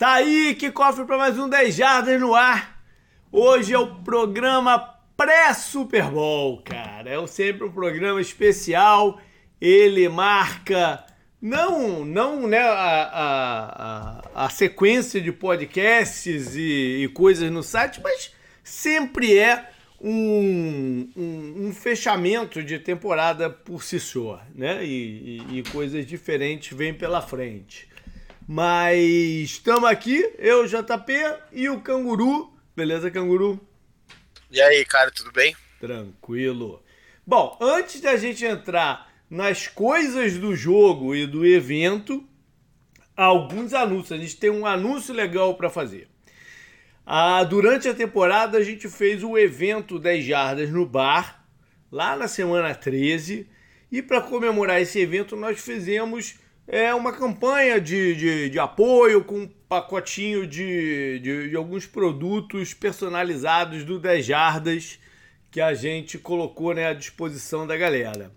Tá aí que cofre para mais um 10 Jardas no ar. Hoje é o programa pré-Super Bowl, cara. É sempre um programa especial. Ele marca não, não né, a, a, a, sequência de podcasts e, e, coisas no site, mas sempre é um, um, um fechamento de temporada por si só, né? E, e, e coisas diferentes vêm pela frente. Mas estamos aqui, eu, JP e o Canguru. Beleza, Canguru? E aí, cara, tudo bem? Tranquilo. Bom, antes da gente entrar nas coisas do jogo e do evento, alguns anúncios. A gente tem um anúncio legal para fazer. Ah, durante a temporada, a gente fez o evento 10 Jardas no bar, lá na semana 13. E para comemorar esse evento, nós fizemos é uma campanha de, de, de apoio com um pacotinho de, de, de, alguns produtos personalizados do 10 Jardas que a gente colocou né, à disposição da galera.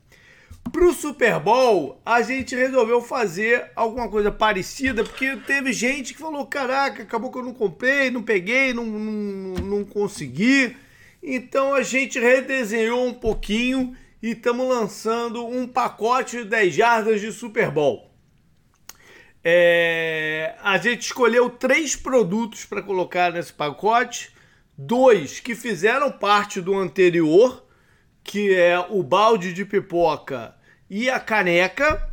Para o Super Bowl, a gente resolveu fazer alguma coisa parecida, porque teve gente que falou: caraca, acabou que eu não comprei, não peguei, não, não, não consegui. Então a gente redesenhou um pouquinho e estamos lançando um pacote de 10 jardas de Super Bowl. É, a gente escolheu três produtos para colocar nesse pacote, dois que fizeram parte do anterior, que é o balde de pipoca e a caneca,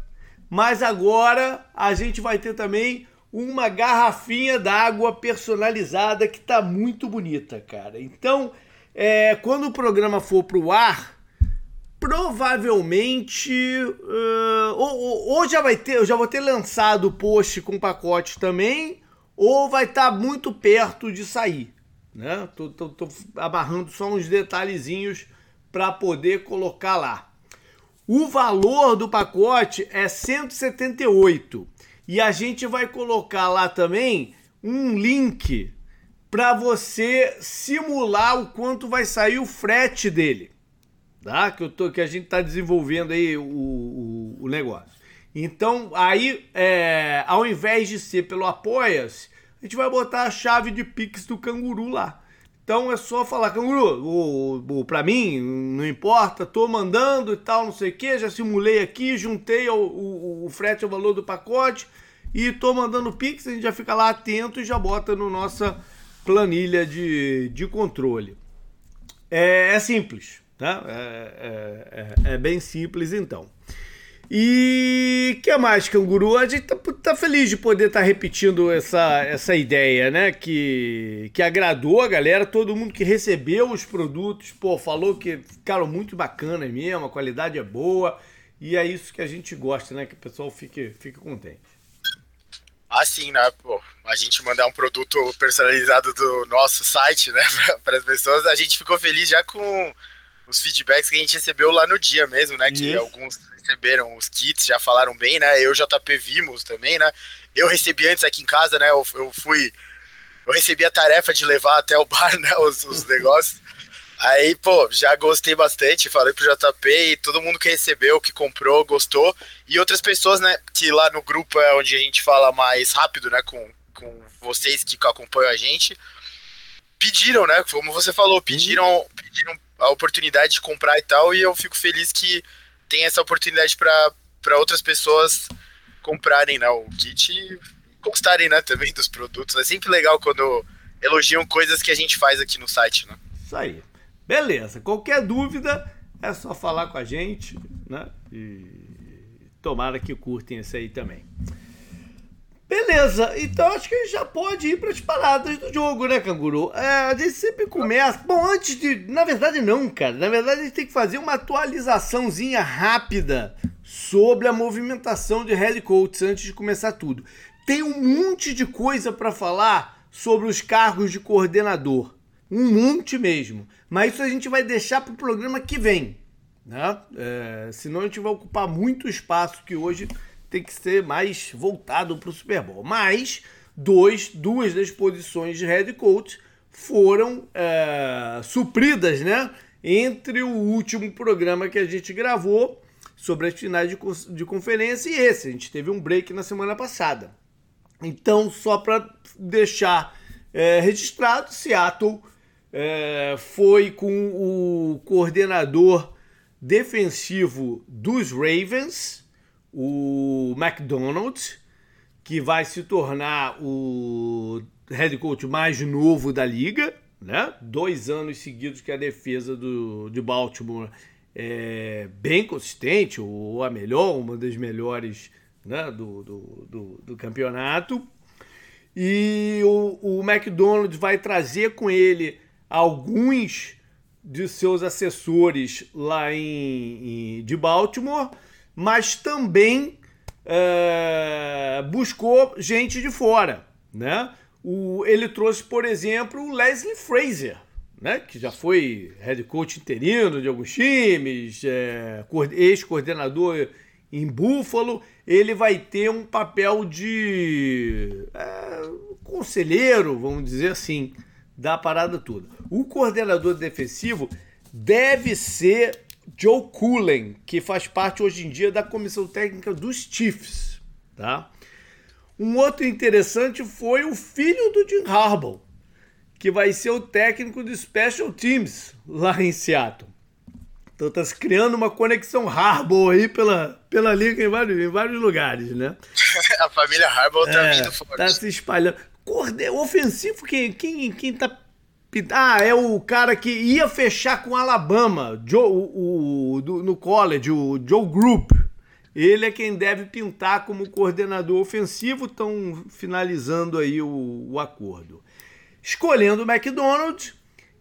mas agora a gente vai ter também uma garrafinha d'água personalizada que tá muito bonita, cara. Então, é, quando o programa for pro ar, provavelmente uh, ou, ou, já vai ter, eu já vou ter lançado o post com pacote também, ou vai estar tá muito perto de sair, né? Tô, tô, tô amarrando só uns detalhezinhos para poder colocar lá. O valor do pacote é 178 e a gente vai colocar lá também um link para você simular o quanto vai sair o frete dele tá? Que, eu tô, que a gente está desenvolvendo aí o, o, o, negócio. Então, aí, é, ao invés de ser pelo Apoia-se, a gente vai botar a chave de Pix do canguru lá. Então é só falar, canguru, o, o, pra mim, não importa, tô mandando e tal, não sei o que, já simulei aqui, juntei o, o, o frete ao valor do pacote e tô mandando Pix, a gente já fica lá atento e já bota no nossa planilha de, de controle. É, é simples, Tá? É, é, é, é bem simples então. E que mais, canguru? A gente tá, tá feliz de poder estar tá repetindo essa, essa ideia, né? Que, que agradou a galera, todo mundo que recebeu os produtos, pô, falou que ficaram muito bacanas mesmo, a qualidade é boa. E é isso que a gente gosta, né? Que o pessoal fique, fique contente. Assim, né? Pô, a gente mandar um produto personalizado do nosso site, né, para as pessoas, a gente ficou feliz já com os feedbacks que a gente recebeu lá no dia mesmo, né? Que Isso. alguns receberam os kits, já falaram bem, né? Eu JP vimos também, né? Eu recebi antes aqui em casa, né? Eu, eu fui. Eu recebi a tarefa de levar até o bar, né? Os, os negócios. Aí, pô, já gostei bastante, falei pro JP e todo mundo que recebeu, que comprou, gostou. E outras pessoas, né, que lá no grupo é onde a gente fala mais rápido, né, com, com vocês que acompanham a gente, pediram, né, como você falou, pediram, pediram a oportunidade de comprar e tal, e eu fico feliz que tem essa oportunidade para outras pessoas comprarem né, o kit e gostarem né, também dos produtos. É sempre legal quando elogiam coisas que a gente faz aqui no site, né? Isso aí. Beleza. Qualquer dúvida é só falar com a gente, né? E tomara que curtem esse aí também. Beleza, então acho que a gente já pode ir para as paradas do jogo, né, Canguru? É, a gente sempre começa. Bom, antes de. Na verdade, não, cara. Na verdade, a gente tem que fazer uma atualizaçãozinha rápida sobre a movimentação de head coaches antes de começar tudo. Tem um monte de coisa para falar sobre os cargos de coordenador. Um monte mesmo. Mas isso a gente vai deixar para o programa que vem. Né? É, senão a gente vai ocupar muito espaço que hoje tem que ser mais voltado para o Super Bowl. Mas dois, duas das posições de head coach foram é, supridas, né? Entre o último programa que a gente gravou sobre as finais de, de conferência e esse. A gente teve um break na semana passada. Então, só para deixar é, registrado, Seattle é, foi com o coordenador defensivo dos Ravens, o McDonald, que vai se tornar o head coach mais novo da liga, né? Dois anos seguidos que a defesa do, de Baltimore é bem consistente, ou a melhor, uma das melhores né, do, do, do, do campeonato. E o, o McDonald's vai trazer com ele alguns de seus assessores lá em, em de Baltimore, mas também é, buscou gente de fora, né? O, ele trouxe, por exemplo, o Leslie Fraser, né? que já foi head coach interino de alguns times, é, ex-coordenador em Buffalo. Ele vai ter um papel de é, conselheiro, vamos dizer assim, da parada toda. O coordenador defensivo deve ser Joe Cullen, que faz parte hoje em dia da comissão técnica dos Chiefs, tá? Um outro interessante foi o filho do Jim Harbaugh, que vai ser o técnico do Special Teams lá em Seattle. Então tá se criando uma conexão Harbaugh aí pela, pela liga em vários, em vários lugares, né? A família Harbaugh tá é, vindo forte. Tá se espalhando. Corde... Ofensivo, quem, quem, quem tá ah, é o cara que ia fechar com Alabama, Joe, o, o do, no college, o Joe Group. Ele é quem deve pintar como coordenador ofensivo, estão finalizando aí o, o acordo. Escolhendo o McDonald's,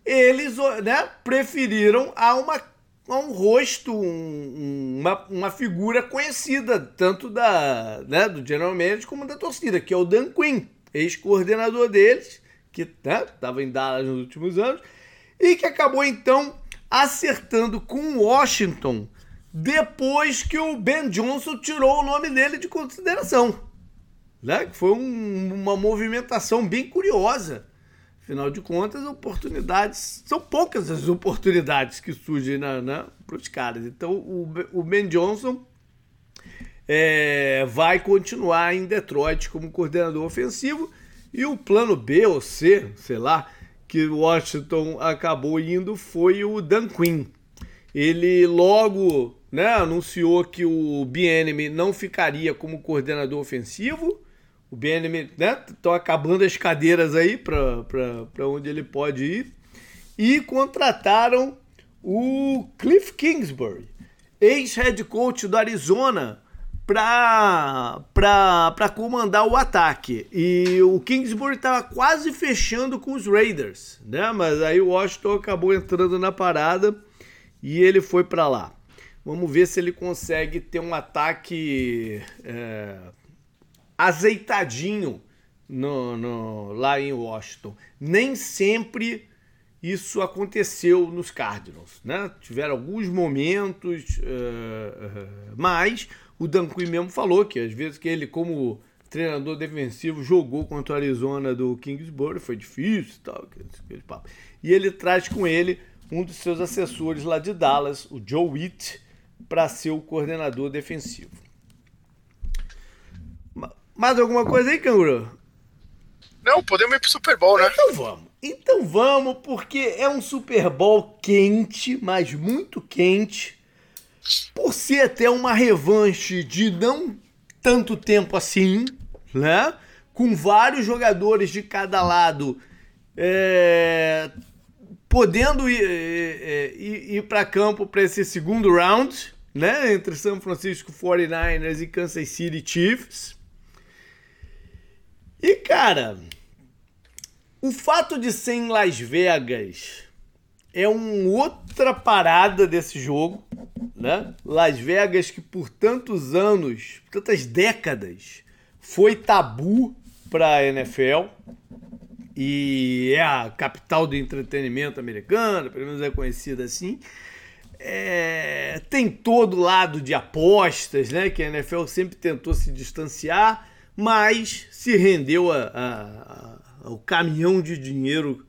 eles né, preferiram a, uma, a um rosto, um, uma, uma figura conhecida, tanto da, né, do General Manager como da torcida, que é o Dan Quinn, ex-coordenador deles que estava né, em Dallas nos últimos anos, e que acabou então acertando com Washington depois que o Ben Johnson tirou o nome dele de consideração. Né? Foi um, uma movimentação bem curiosa. Afinal de contas, oportunidades. São poucas as oportunidades que surgem para os caras. Então, o, o Ben Johnson é, vai continuar em Detroit como coordenador ofensivo e o plano B ou C, sei lá, que Washington acabou indo foi o Dan Quinn. Ele logo né, anunciou que o Bienemy não ficaria como coordenador ofensivo. O Bienemy, né, acabando as cadeiras aí para onde ele pode ir. E contrataram o Cliff Kingsbury, ex-head coach do Arizona, para comandar o ataque. E o Kingsbury estava quase fechando com os Raiders, né? Mas aí o Washington acabou entrando na parada e ele foi para lá. Vamos ver se ele consegue ter um ataque é, azeitadinho no, no, lá em Washington. Nem sempre isso aconteceu nos Cardinals, né? Tiveram alguns momentos, uh, uh, mas o Dan Quinn mesmo falou que às vezes que ele, como treinador defensivo, jogou contra o Arizona do Kingsbury, foi difícil e tal. Aquele papo. E ele traz com ele um dos seus assessores lá de Dallas, o Joe Witt, para ser o coordenador defensivo. Mais alguma coisa aí, Canguru? Não, podemos ir pro Super Bowl, né? Então vamos. Então vamos, porque é um Super Bowl quente, mas muito quente por ser até uma revanche de não tanto tempo assim, né? Com vários jogadores de cada lado é, podendo ir, é, ir, ir para campo para esse segundo round, né? Entre São Francisco 49ers e Kansas City Chiefs. E cara, o fato de ser em Las Vegas é uma outra parada desse jogo, né? Las Vegas que por tantos anos, tantas décadas, foi tabu para a NFL e é a capital do entretenimento americano, pelo menos é conhecida assim. É, tem todo lado de apostas, né? Que a NFL sempre tentou se distanciar, mas se rendeu a, a, a, ao caminhão de dinheiro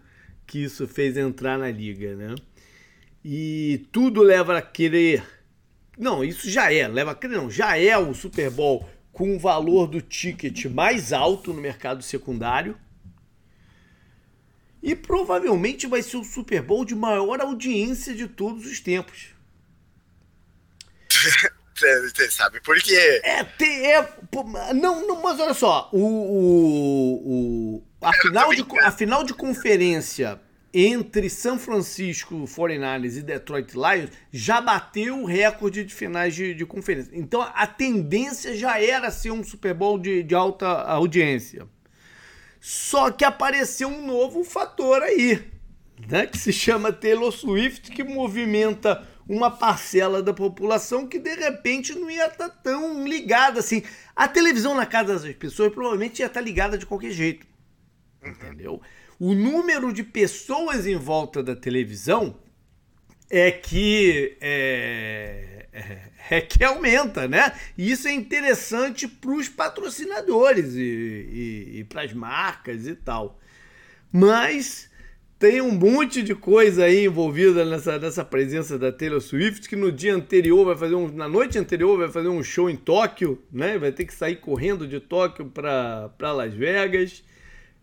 que isso fez entrar na liga, né? E tudo leva a crer. Não, isso já é, leva a crer, não, já é o Super Bowl com o valor do ticket mais alto no mercado secundário. E provavelmente vai ser o Super Bowl de maior audiência de todos os tempos. Você sabe por quê? É, tem, é não, não, mas olha só, o, o, o a, final de, a final de conferência entre São Francisco 49ers e Detroit Lions já bateu o recorde de finais de, de conferência. Então a tendência já era ser um Super Bowl de, de alta audiência. Só que apareceu um novo fator aí, né, que se chama Taylor Swift, que movimenta uma parcela da população que de repente não ia estar tá tão ligada assim. A televisão na casa das pessoas provavelmente ia estar tá ligada de qualquer jeito. Entendeu? O número de pessoas em volta da televisão é que é, é, é que aumenta, né? E isso é interessante para os patrocinadores e, e, e para as marcas e tal. Mas tem um monte de coisa aí envolvida nessa, nessa presença da Taylor Swift, que no dia anterior vai fazer um. Na noite anterior vai fazer um show em Tóquio, né? Vai ter que sair correndo de Tóquio para Las Vegas.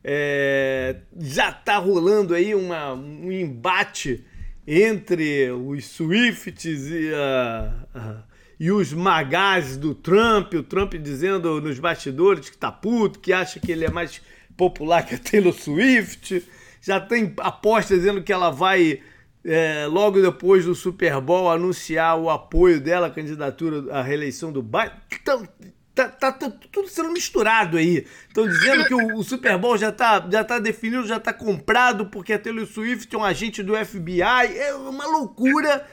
É, já tá rolando aí uma, um embate entre os Swifts e, uh, e os magás do Trump, o Trump dizendo nos bastidores que tá puto, que acha que ele é mais popular que a Taylor Swift. Já tem apostas dizendo que ela vai, é, logo depois do Super Bowl, anunciar o apoio dela à candidatura à reeleição do Biden. Então, tá, tá, tá, tudo sendo misturado aí. Estão dizendo que o, o, Super Bowl já tá, já tá definido, já tá comprado, porque a Taylor Swift é um agente do FBI. É uma loucura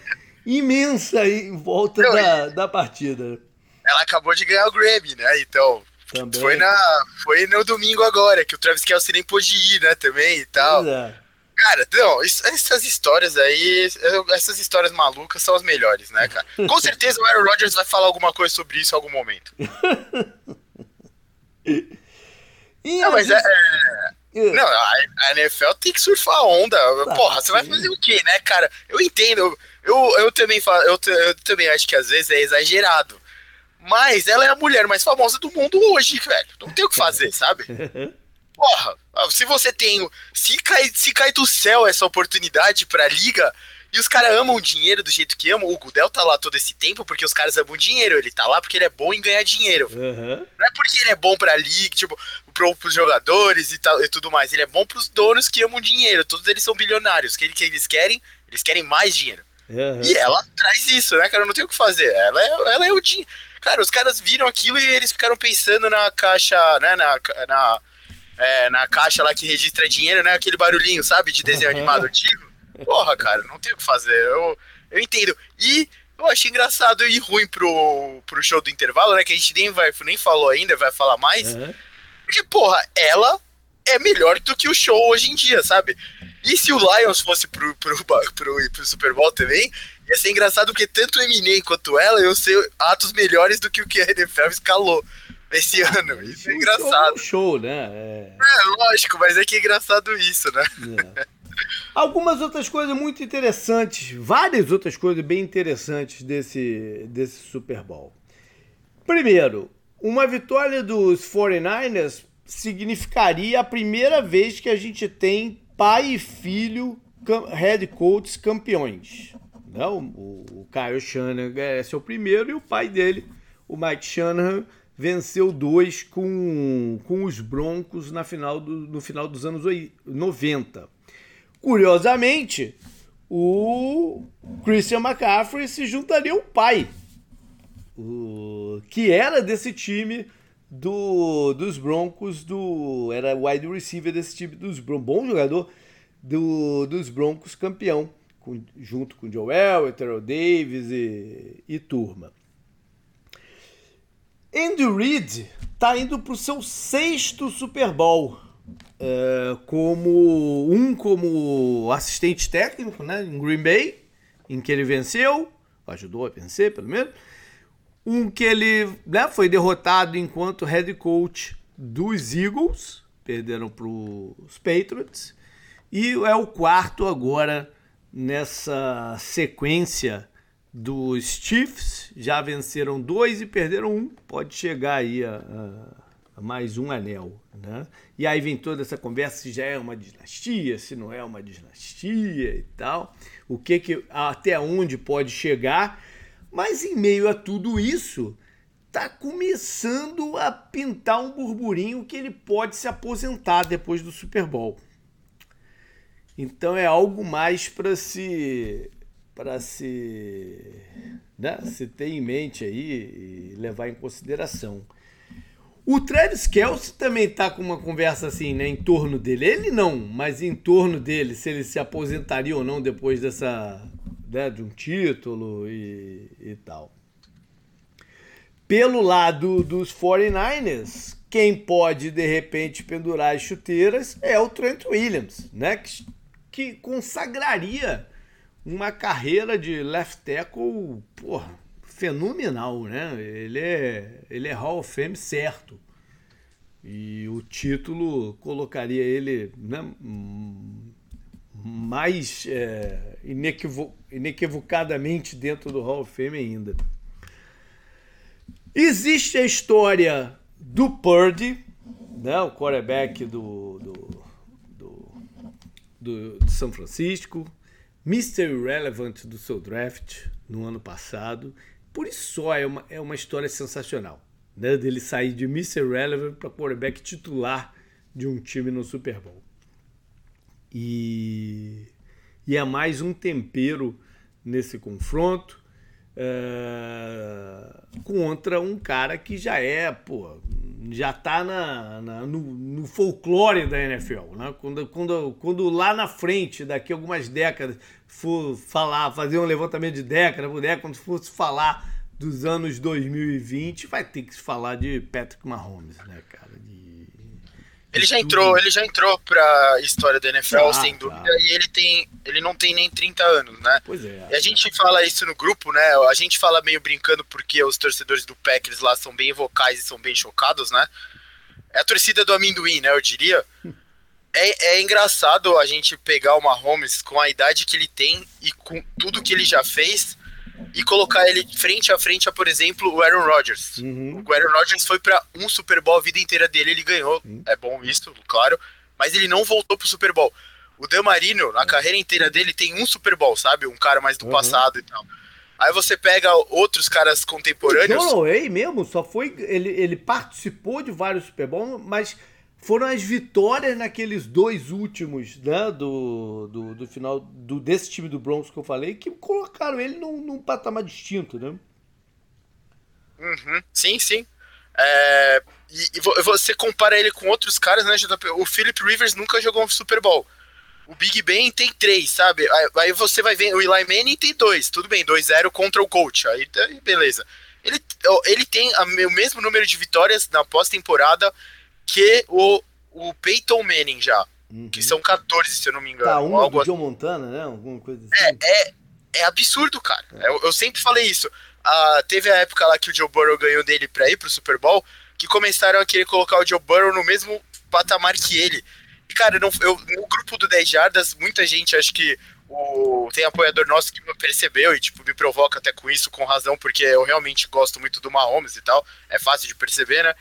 imensa aí em volta Não, da, da partida. Ela acabou de ganhar o Grammy, né? Então. Também. Foi, na, foi no domingo agora, que o Travis Kelce nem pôde ir, né, também e tal. É. Cara, não, essas histórias aí, essas histórias malucas são as melhores, né, cara? Com certeza o Aaron Rodgers vai falar alguma coisa sobre isso em algum momento. não, mas é, é, Não, a, NFL tem que surfar a onda. Tá, Porra, você sim. vai fazer o quê, né, cara? Eu entendo. Eu, eu, também falo, eu, eu também acho que às vezes é exagerado. Mas ela é a mulher mais famosa do mundo hoje, velho. Não tem o que fazer, sabe? Porra, se você tem. Se cai, se cai do céu essa oportunidade pra liga e os caras amam o dinheiro do jeito que amam, o Gudel tá lá todo esse tempo porque os caras amam dinheiro. Ele tá lá porque ele é bom em ganhar dinheiro. Uhum. Não é porque ele é bom pra liga, tipo, pro, pros jogadores e, tal, e tudo mais. Ele é bom pros donos que amam dinheiro. Todos eles são bilionários. O que, que eles querem? Eles querem mais dinheiro. Uhum. E ela traz isso, né, cara? Não tem o que fazer. Ela é, ela é o dinheiro. Cara, os caras viram aquilo e eles ficaram pensando na caixa, né, na, na é, na caixa lá que registra dinheiro, né? Aquele barulhinho, sabe? De desenho animado antigo. Porra, cara, não tem o que fazer. Eu, eu entendo. E eu achei engraçado e ruim pro, pro show do intervalo, né? Que a gente nem, vai, nem falou ainda, vai falar mais. Uhum. Porque, porra, ela é melhor do que o show hoje em dia, sabe? E se o Lions fosse pro, pro, pro, pro, pro Super Bowl também, ia ser engraçado porque tanto o Eminem quanto ela iam ser atos melhores do que o que a NFL escalou esse ano. Isso é engraçado. Show, né? É... é... lógico, mas é que é engraçado isso, né? É. Algumas outras coisas muito interessantes, várias outras coisas bem interessantes desse, desse Super Bowl. Primeiro, uma vitória dos 49ers significaria a primeira vez que a gente tem pai e filho head coaches campeões. Não, o, o Kyle Shanahan é seu primeiro e o pai dele, o Mike Shanahan, venceu dois com, com os Broncos na final do, no final dos anos 90. Curiosamente, o Christian McCaffrey se juntaria ao pai, o, que era desse time do, dos Broncos, do era wide receiver desse time dos Broncos, bom jogador do, dos Broncos, campeão, junto com Joel, Terrell Davis e, e turma. Andy Reid está indo para o seu sexto Super Bowl. É, como um como assistente técnico né, em Green Bay, em que ele venceu, ajudou a vencer pelo menos. Um que ele né, foi derrotado enquanto head coach dos Eagles, perderam para os Patriots. E é o quarto agora nessa sequência dos Chiefs, já venceram dois e perderam um. Pode chegar aí a, a, a mais um anel. Né? E aí vem toda essa conversa se já é uma dinastia, se não é uma dinastia e tal. O que que até onde pode chegar? Mas em meio a tudo isso, tá começando a pintar um burburinho que ele pode se aposentar depois do Super Bowl. Então é algo mais para se para se, né, se ter em mente aí e levar em consideração. O Travis Kelce também tá com uma conversa assim, né, em torno dele. Ele não, mas em torno dele, se ele se aposentaria ou não depois dessa, né, de um título e, e tal. Pelo lado dos 49ers, quem pode de repente pendurar as chuteiras é o Trent Williams, né? Que, que consagraria uma carreira de left tackle, porra, fenomenal, né? Ele é, ele é Hall of Fame certo. E o título colocaria ele né, mais é, inequivo, inequivocadamente dentro do Hall of Fame ainda. Existe a história do Purdy, né, o quarterback do, do, do, do, de São Francisco, Mr. Irrelevant do seu draft no ano passado. Por isso só é uma, é uma história sensacional. Né, dele sair de Mr. Irrelevant para quarterback titular de um time no Super Bowl. E, e é mais um tempero nesse confronto é, contra um cara que já é, pô, já tá na, na no, no, folclore da NFL. Né? Quando, quando, quando lá na frente, daqui a algumas décadas, for falar, fazer um levantamento de década por década, quando fosse falar dos anos 2020, vai ter que se falar de Patrick Mahomes, né, cara? De ele já entrou, ele já entrou pra história da NFL, ah, sem dúvida, tá. e ele tem. Ele não tem nem 30 anos, né? Pois é. E a gente fala isso no grupo, né? A gente fala meio brincando porque os torcedores do Packers lá são bem vocais e são bem chocados, né? É a torcida do amendoim, né? Eu diria. É, é engraçado a gente pegar o Mahomes com a idade que ele tem e com tudo que ele já fez e colocar ele frente a frente a, por exemplo, o Aaron Rodgers. Uhum. O Aaron Rodgers foi para um Super Bowl a vida inteira dele, ele ganhou, uhum. é bom isso, claro, mas ele não voltou pro Super Bowl. O Dan Marino, na carreira inteira dele, tem um Super Bowl, sabe? Um cara mais do uhum. passado e tal. Aí você pega outros caras contemporâneos. O John mesmo, só foi. Ele, ele participou de vários Super Bowl, mas foram as vitórias naqueles dois últimos, né, do, do, do, final do, desse time do Broncos que eu falei, que colocaram ele num, num patamar distinto, né? Uhum, sim, sim. É, e, e, você compara ele com outros caras, né, JP? O Philip Rivers nunca jogou um Super Bowl. O Big Ben tem três, sabe? Aí, você vai ver, o Eli Manning tem dois. Tudo bem, 2-0 contra o coach. Aí beleza. Ele, ele tem o mesmo número de vitórias na pós-temporada que o, o Peyton Manning já. Uhum. Que são 14, se eu não me engano. Tá, um algo... do Joe Montana, né? Alguma coisa assim. É, é, é absurdo, cara. É. Eu, eu, sempre falei isso. Ah, teve a época lá que o Joe Burrow ganhou dele pra ir pro Super Bowl, que começaram a querer colocar o Joe Burrow no mesmo patamar que ele. E, cara, não, eu, no grupo do 10 Jardas, muita gente, acho que o, tem apoiador nosso que me percebeu e, tipo, me provoca até com isso, com razão, porque eu realmente gosto muito do Mahomes e tal. É fácil de perceber, né?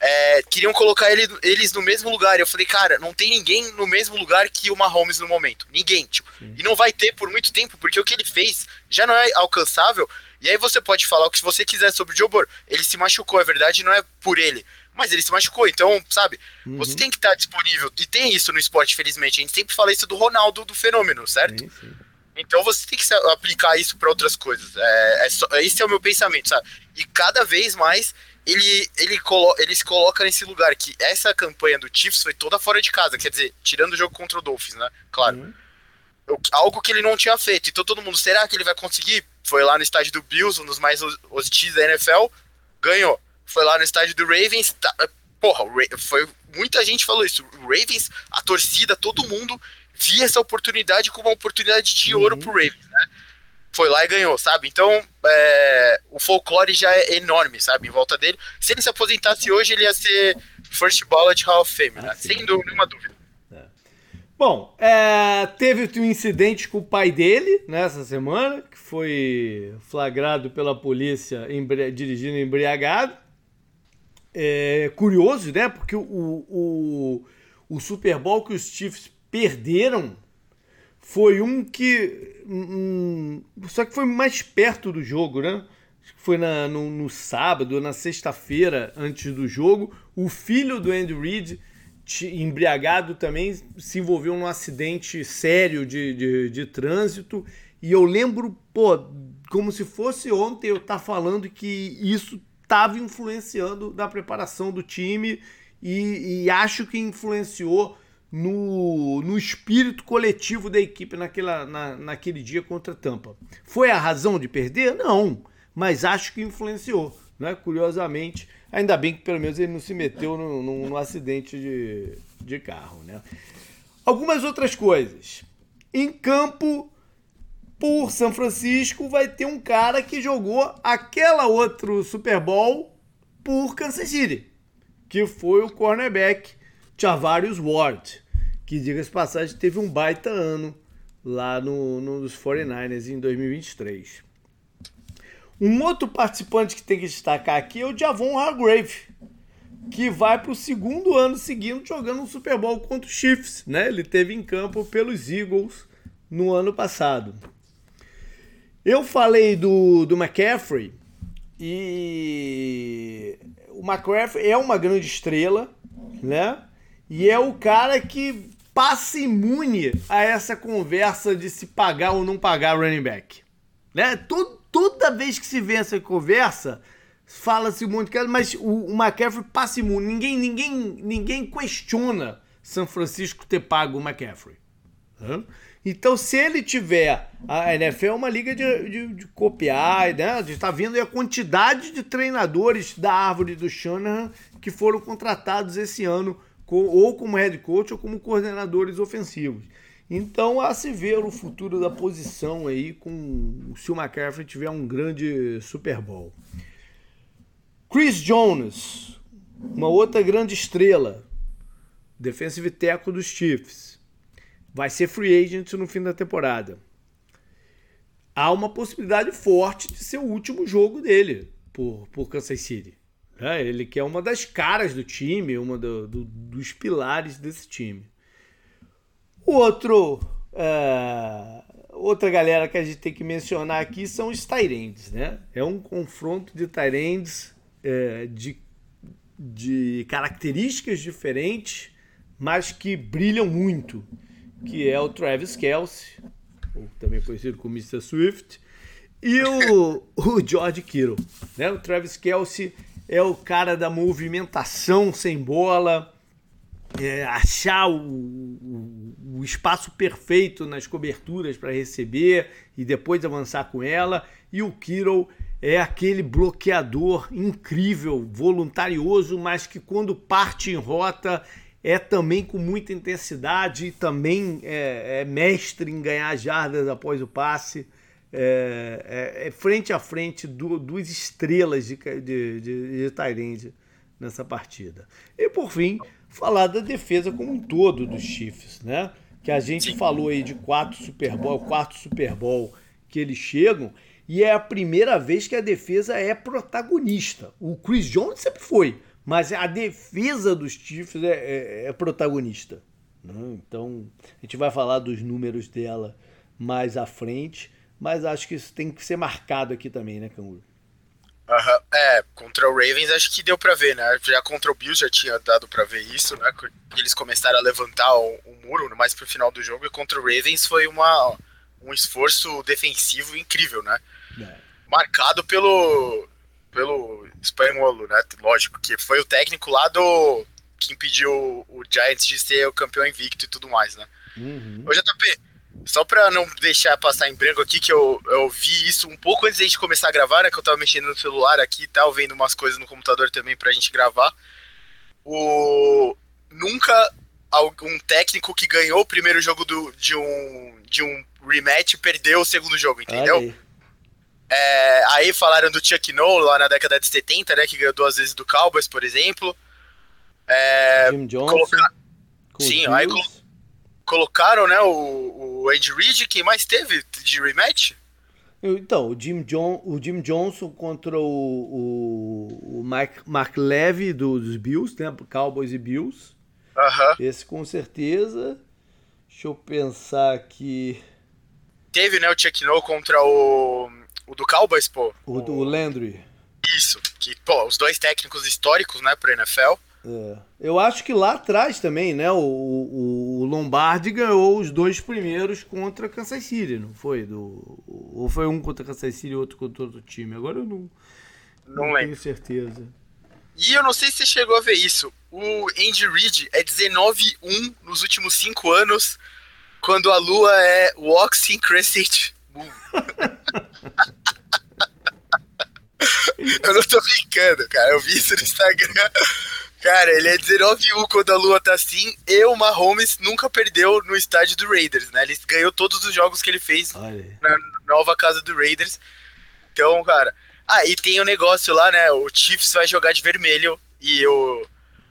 É, queriam colocar ele, eles no mesmo lugar. Eu falei, cara, não tem ninguém no mesmo lugar que o Mahomes no momento. Ninguém, tipo. Sim. E não vai ter por muito tempo, porque o que ele fez já não é alcançável. E aí você pode falar o que você quiser sobre o Joe Burrow. Ele se machucou, é verdade, não é por ele. Mas ele se machucou, então, sabe? Uhum. Você tem que estar disponível. E tem isso no esporte, felizmente. A gente sempre fala isso do Ronaldo, do fenômeno, certo? Sim, sim. Então você tem que aplicar isso para outras coisas. É, é só, esse é o meu pensamento, sabe? E cada vez mais ele, ele, colo ele se coloca nesse lugar que essa campanha do Chiefs foi toda fora de casa, quer dizer, tirando o jogo contra o Dolphins, né? Claro. Uhum. Algo que ele não tinha feito. Então todo mundo, será que ele vai conseguir? Foi lá no estádio do Bills, um dos mais hostis da NFL, ganhou. Foi lá no estádio do Ravens, tá, porra, foi muita gente falou isso. O Ravens, a torcida, todo mundo via essa oportunidade como uma oportunidade de ouro uhum. pro Ravens? Foi lá e ganhou, sabe? Então, é, o folclore já é enorme, sabe? Em volta dele. Se ele se aposentasse hoje, ele ia ser First Ballot Hall of Fame, né? Ah, Sem nenhuma dúvida. É. Bom, é, teve um incidente com o pai dele nessa semana, que foi flagrado pela polícia embri dirigindo embriagado. É, curioso, né? Porque o, o, o Super Bowl que os Chiefs perderam foi um que. Um, só que foi mais perto do jogo, né? Foi na, no, no sábado, na sexta-feira, antes do jogo. O filho do Andy Reid, embriagado também, se envolveu num acidente sério de, de, de trânsito. E eu lembro, pô, como se fosse ontem eu estar tá falando que isso estava influenciando na preparação do time e, e acho que influenciou no, no espírito coletivo da equipe naquela, na, naquele dia contra Tampa. Foi a razão de perder? Não, mas acho que influenciou. Né? Curiosamente, ainda bem que pelo menos ele não se meteu no, no, no acidente de, de carro. Né? Algumas outras coisas. Em campo, por São Francisco, vai ter um cara que jogou aquela outro Super Bowl por Kansas City, que foi o cornerback Chavarius Ward, que, diga-se passagem, teve um baita ano lá no, nos 49ers em 2023. Um outro participante que tem que destacar aqui é o Javon Hargrave, que vai para o segundo ano seguindo jogando um Super Bowl contra os Chiefs. Né? Ele teve em campo pelos Eagles no ano passado. Eu falei do, do McCaffrey e o McCaffrey é uma grande estrela, né? E é o cara que passa imune a essa conversa de se pagar ou não pagar running back. Né? Todo, toda vez que se vê essa conversa, fala-se de coisa, mas o, o McCaffrey passa imune. Ninguém, ninguém, ninguém questiona São Francisco ter pago o McCaffrey. Então, se ele tiver. A NFL é uma liga de, de, de copiar, né? A gente está vendo a quantidade de treinadores da árvore do Shanahan que foram contratados esse ano ou como head coach ou como coordenadores ofensivos. Então, a se ver o futuro da posição aí com se o McCaffrey tiver um grande Super Bowl. Chris Jones, uma outra grande estrela, defensive tackle dos Chiefs, vai ser free agent no fim da temporada. Há uma possibilidade forte de ser o último jogo dele por, por Kansas City. É, ele que é uma das caras do time, uma do, do, dos pilares desse time. O outro, é, outra galera que a gente tem que mencionar aqui são os Tyrands, né? É um confronto de Tyrands é, de, de características diferentes, mas que brilham muito, que é o Travis Kelsey, ou também conhecido como Mr. Swift, e o, o George Kittle. Né? O Travis Kelsey é o cara da movimentação sem bola, é, achar o, o, o, espaço perfeito nas coberturas para receber e depois avançar com ela. E o Kiro é aquele bloqueador incrível, voluntarioso, mas que quando parte em rota é também com muita intensidade e também é, é mestre em ganhar jardas após o passe é, é, é frente a frente duas estrelas de, de, de, de nessa partida. E por fim, falar da defesa como um todo dos Chiefs, né? Que a gente falou aí de quatro Super Bowl, quarto Super Bowl que eles chegam, e é a primeira vez que a defesa é protagonista. O Chris Jones sempre foi, mas a defesa dos Chiefs é, é, é protagonista. Né? Então, a gente vai falar dos números dela mais à frente mas acho que isso tem que ser marcado aqui também, né, Canguru? Uhum. É, contra o Ravens acho que deu para ver, né? Já contra o Bills já tinha dado para ver isso, né? Eles começaram a levantar o, o, muro mais pro final do jogo e contra o Ravens foi uma, um esforço defensivo incrível, né? É. Marcado pelo pelo espanholo, né? Lógico, que foi o técnico lá do que impediu o Giants de ser o campeão invicto e tudo mais, né? Uhum. Ô JP, só pra não deixar passar em branco aqui, que eu, eu vi isso um pouco antes da gente começar a gravar, né? Que eu tava mexendo no celular aqui e tal, vendo umas coisas no computador também pra gente gravar. O... Nunca algum técnico que ganhou o primeiro jogo do, de, um, de um rematch perdeu o segundo jogo, entendeu? Aí. É, aí falaram do Chuck Noll lá na década de 70, né? Que ganhou duas vezes do Cowboys, por exemplo. É, Jim Johnson. Colocar... Sim, aí colocaram, né, o, o Andy Reid, quem mais teve de rematch? Então, o Jim, John, o Jim Johnson contra o, o, o Mike, Mark Levy do, dos Bills, né? Cowboys e Bills. Aham. Esse com certeza. Deixa eu pensar aqui. Teve, né, o Chuck No contra o, o do Cowboys, pô. O do Landry. Isso, que, pô, os dois técnicos históricos, né, pro NFL. É. Eu acho que lá atrás também, né? O, o, o, Lombardi ganhou os dois primeiros contra Kansas City, não foi? Do, ou foi um contra Kansas City e outro contra outro time? Agora eu não, não, não tenho certeza. E eu não sei se você chegou a ver isso. O Andy Reid é 19-1 nos últimos cinco anos, quando a lua é Waxing Crescent Moon. eu não tô brincando, cara. Eu vi isso no Instagram. Cara, ele é 19-1 quando a lua tá assim. E o Mahomes nunca perdeu no estádio do Raiders, né? Ele ganhou todos os jogos que ele fez na nova casa do Raiders. Então, cara. Ah, e tem o um negócio lá, né? O Chiefs vai jogar de vermelho e o,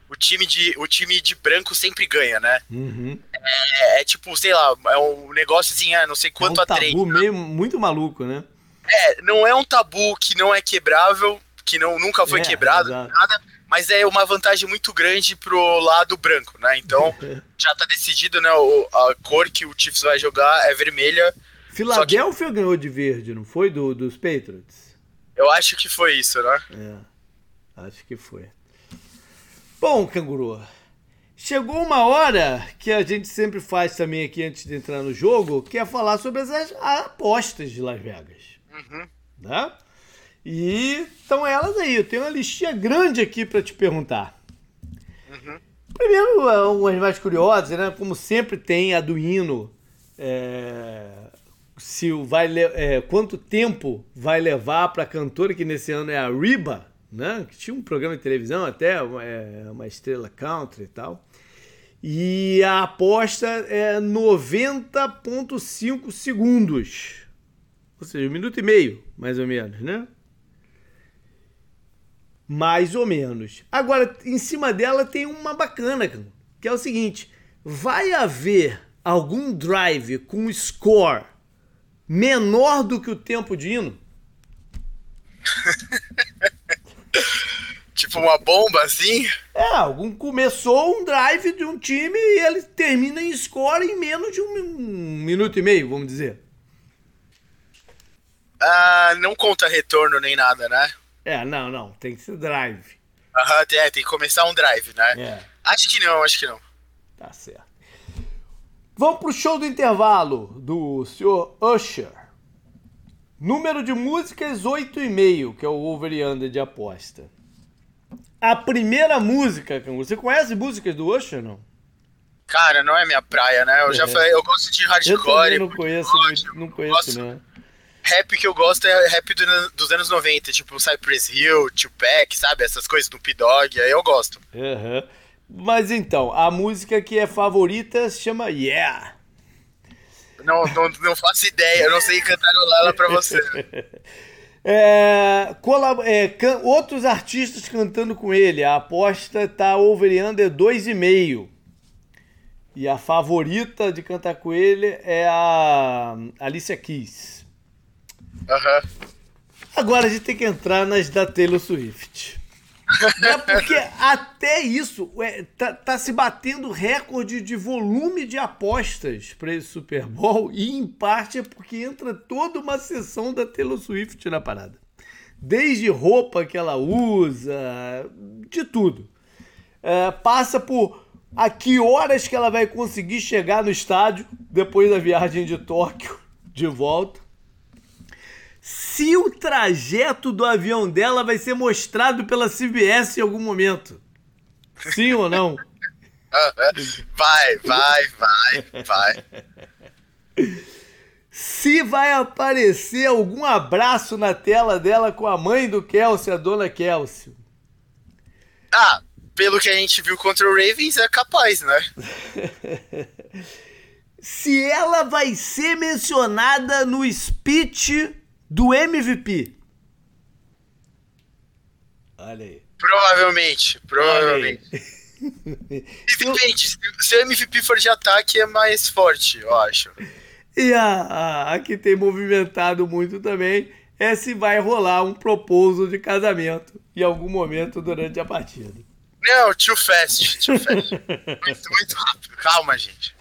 o, time, de, o time de branco sempre ganha, né? Uhum. É, é, tipo, sei lá, é um negócio assim, ah, não sei quanto é um a três. tabu meio muito maluco, né? É, não é um tabu que não é quebrável, que não, nunca foi É, quebrado, exato. nada, mas é uma vantagem muito grande pro lado branco, né? Então, já tá decidido, né? O, a cor que o Chiefs vai jogar é vermelha. Filadélfia ganhou de verde, não foi? Do, dos Patriots? Eu acho que foi isso, né? É, acho que foi. Bom, canguru, chegou uma hora que a gente sempre faz também aqui antes de entrar no jogo, que é falar sobre as as apostas de Las Vegas. Uhum. Né? E estão elas aí. Eu tenho uma listinha grande aqui para te perguntar. Uhum. Primeiro, é, umas mais curiosas, né? Como sempre tem a do hino. é, se vai é, quanto tempo vai levar para a cantora que nesse ano é a Riba, né? Que tinha um programa de televisão até, uma, é, uma estrela country e tal. E a aposta é 90.5 segundos. Ou seja, um minuto e meio, mais ou menos, né? Mais ou menos. Agora, em cima dela tem uma bacana, que é o seguinte: vai haver algum drive com score menor do que o tempo de hino? Tipo uma bomba assim. É, algum começou um drive de um time e ele termina em score em menos de um, um minuto e meio, vamos dizer. Ah, não conta retorno nem nada, né? É, não, não, tem que ser drive. Aham, é, tem que começar um drive, né? É. Acho que não, acho que não. Tá certo. Vamos pro show do intervalo do senhor Usher. Número de músicas 8,5, que é o over e under de aposta. A primeira música, você conhece músicas do Usher, não? Cara, não é minha praia, né? Eu já É. falei, eu gosto de Eu hardcore. também não conheço, muito, não eu conheço, gosto- né? Rap que eu gosto é rap do- dos anos 90, tipo Cypress Hill, Tupac, sabe? Essas coisas do P-Dog, aí eu gosto. Aham. Mas então, a música que é favorita se chama Yeah. Não, não, não faço ideia, eu não sei cantarolar ela pra você. É, é, outros artistas cantando com ele. A aposta tá over e under 2,5. E a favorita de cantar com ele é a Alicia Keys. Aham. Agora a gente tem que entrar nas da Taylor Swift. É porque até isso é, tá, tá se batendo recorde de volume de apostas para esse Super Bowl e em parte é porque entra toda uma sessão da Taylor Swift na parada. Desde roupa que ela usa, de tudo. É, passa por a que horas que ela vai conseguir chegar no estádio depois da viagem de Tóquio de volta se o trajeto do avião dela vai ser mostrado pela CBS em algum momento. Sim ou não? Vai, vai, vai, vai. Se vai aparecer algum abraço na tela dela com a mãe do Kelsey, a dona Kelsey. Ah, pelo que a gente viu contra o Ravens, é capaz, né? Se ela vai ser mencionada no speech do MVP. Olha aí. Provavelmente, provavelmente. Depende, se o MVP for de ataque é mais forte, eu acho. E a, a, a, que tem movimentado muito também é se vai rolar um proposal de casamento em algum momento durante a partida. Não, too fast, too fast. muito, muito rápido. Calma, gente.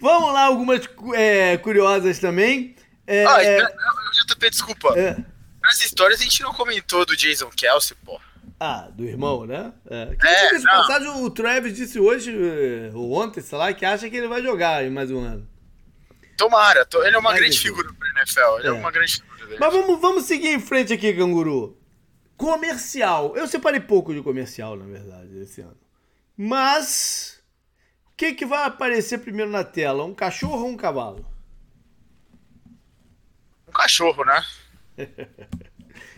Vamos lá, algumas é, curiosas também. É, ah, é... JP, desculpa. É. Nas histórias a gente não comentou do Jason Kelsey, pô. Ah, do irmão, né? É, é passagem, o Travis disse hoje, eh, ou ontem, sei lá, que acha que ele vai jogar em mais um ano. Tomara, ele é uma grande figura pro NFL. Ele é. é, uma grande figura dele. Mas vamos, vamos seguir em frente aqui, Canguru. Comercial. Eu separei pouco de comercial, na verdade, esse ano. Mas. O que, que vai aparecer primeiro na tela? Um cachorro ou um cavalo? Um cachorro, né?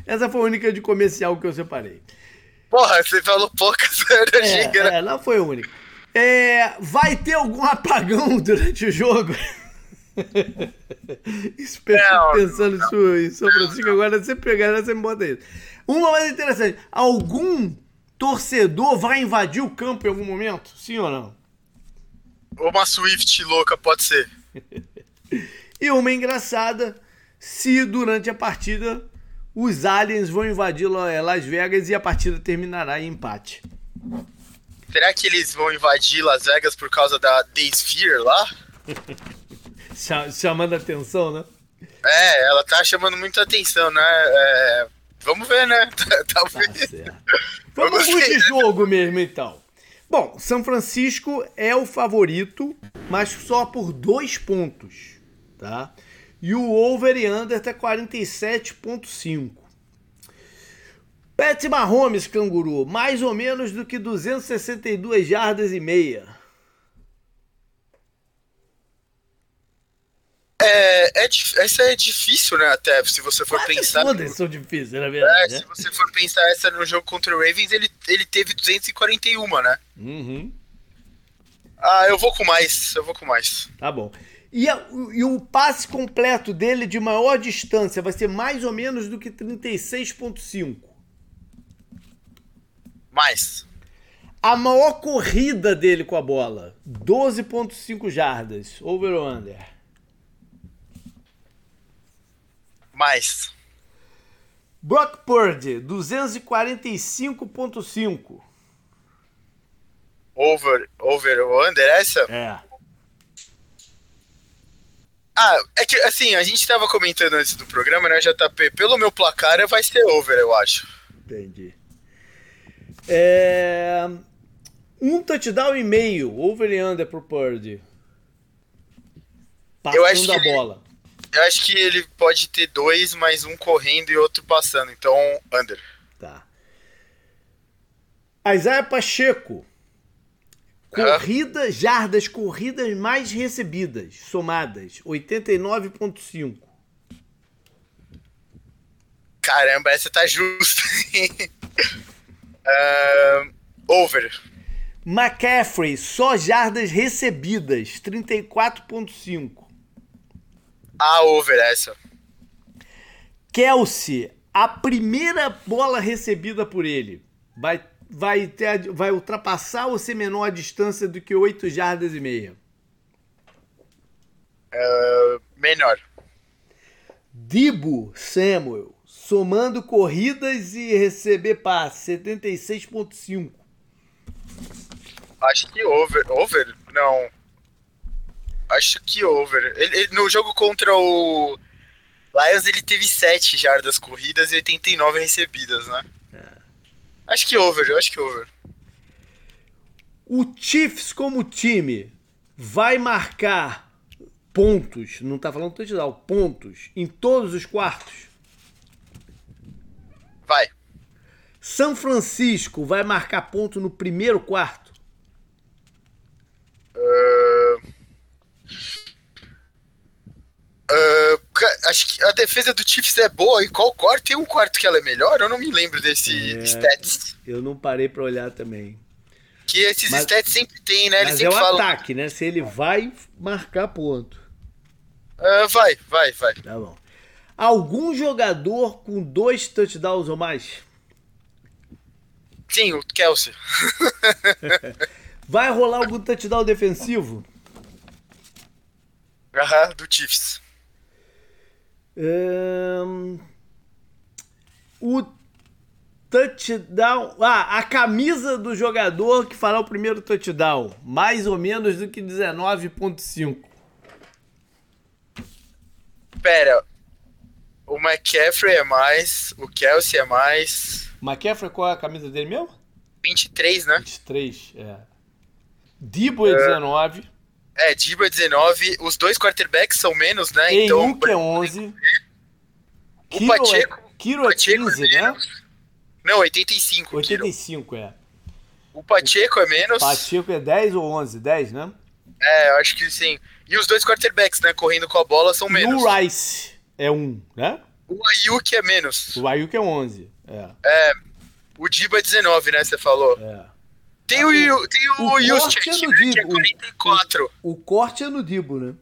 Essa foi a única de comercial que eu separei. Porra, você falou poucas é, né? é, não foi a única. É, vai ter algum apagão durante o jogo? Espero pensando não, em São Francisco, agora você pegar, você me bota isso. Uma mais interessante: algum torcedor vai invadir o campo em algum momento? Sim ou não? Uma Swift louca, pode ser. e uma engraçada: se durante a partida os aliens vão invadir eh, Las Vegas e a partida terminará em empate. Será que eles vão invadir Las Vegas por causa da The Sphere lá? Chamando atenção, né? É, ela tá chamando muita atenção, né? É, vamos ver, né? Talvez. Tá vamos ver de jogo mesmo, então. Bom, São Francisco é o favorito, mas só por dois pontos, tá? E o over e under tá 47.5. Pat Mahomes, canguru, mais ou menos do que 262 jardas e meia. É, é, essa é difícil, né? Até se você for pensar. Todas no... são difíceis, na verdade. É, né? Se você for pensar essa no jogo contra o Ravens, ele, ele teve 241, né? Uhum. Ah, eu vou com mais. Eu vou com mais. Tá bom. E, a, e o passe completo dele de maior distância vai ser mais ou menos do que 36,5. Mais. A maior corrida dele com a bola, 12,5 jardas. Over ou under? Mais. Brock Purdy, 245.5. Over, over ou under essa? É. Ah, é que assim, a gente tava comentando antes do programa, né, JP? Pelo meu placar vai ser over, eu acho. Entendi. É... Um touchdown e meio, over e under pro Purdy. Passando eu acho que a bola. Eu acho que ele pode ter dois, mas um correndo e outro passando. Então, under. Tá. Isaiah Pacheco. Corrida, jardas corridas mais recebidas, somadas, 89,5. Caramba, essa tá justa. uh, over. McCaffrey, só jardas recebidas, 34,5. Ah, over essa. Kelsey, a primeira bola recebida por ele vai, vai, ter, vai ultrapassar ou ser menor a distância do que 8 jardas e meia? Uh, menor. Dibo Samuel, somando corridas e receber passe, 76,5. Acho que over. Over? Não. Acho que over. Ele, ele, no jogo contra o Lions ele teve 7 jardas corridas e 89 recebidas, né? Acho que over, eu acho que over. O Chiefs como time vai marcar pontos, não tá falando touchdown, pontos em todos os quartos? Vai. São Francisco vai marcar ponto no primeiro quarto? Uh... Uh, acho que a defesa do Chiefs é boa. E qual quarto? Tem um quarto que ela é melhor? Eu não me lembro desse é, stats. Eu não parei pra olhar também. Que esses mas, stats sempre tem, né? Eles mas é o falam... ataque, né? Se ele vai marcar ponto. Uh, vai, vai, vai. Tá bom. Algum jogador com dois touchdowns ou mais? Sim, o Kelsey. Vai rolar algum touchdown defensivo? Aham, do Chiefs. Um, o touchdown. Ah, a camisa do jogador que fará o primeiro touchdown. Mais ou menos do que 19,5. Pera. O McCaffrey é mais, o Kelsey é mais. McCaffrey, qual é a camisa dele mesmo? 23, né? 23, é. Debo é 19. É, Debo é 19. Os dois quarterbacks são menos, né? Então. Então. é 11. O Kiro Pacheco. É, Kiro é 15, é né? Não, 85. 85, Kiro. é. O Pacheco é menos. Pacheco é 10 ou 11? 10, né? É, eu acho que sim. E os dois quarterbacks, né, correndo com a bola são menos. E o Rice é 1, né? O Ayuk é menos. O Ayuk é 11, é. É. O Diba é 19, né, você falou. É. Tem o, tem o, o Juszczyk, é né, que é 44. O, o, corte é no Dibo, né?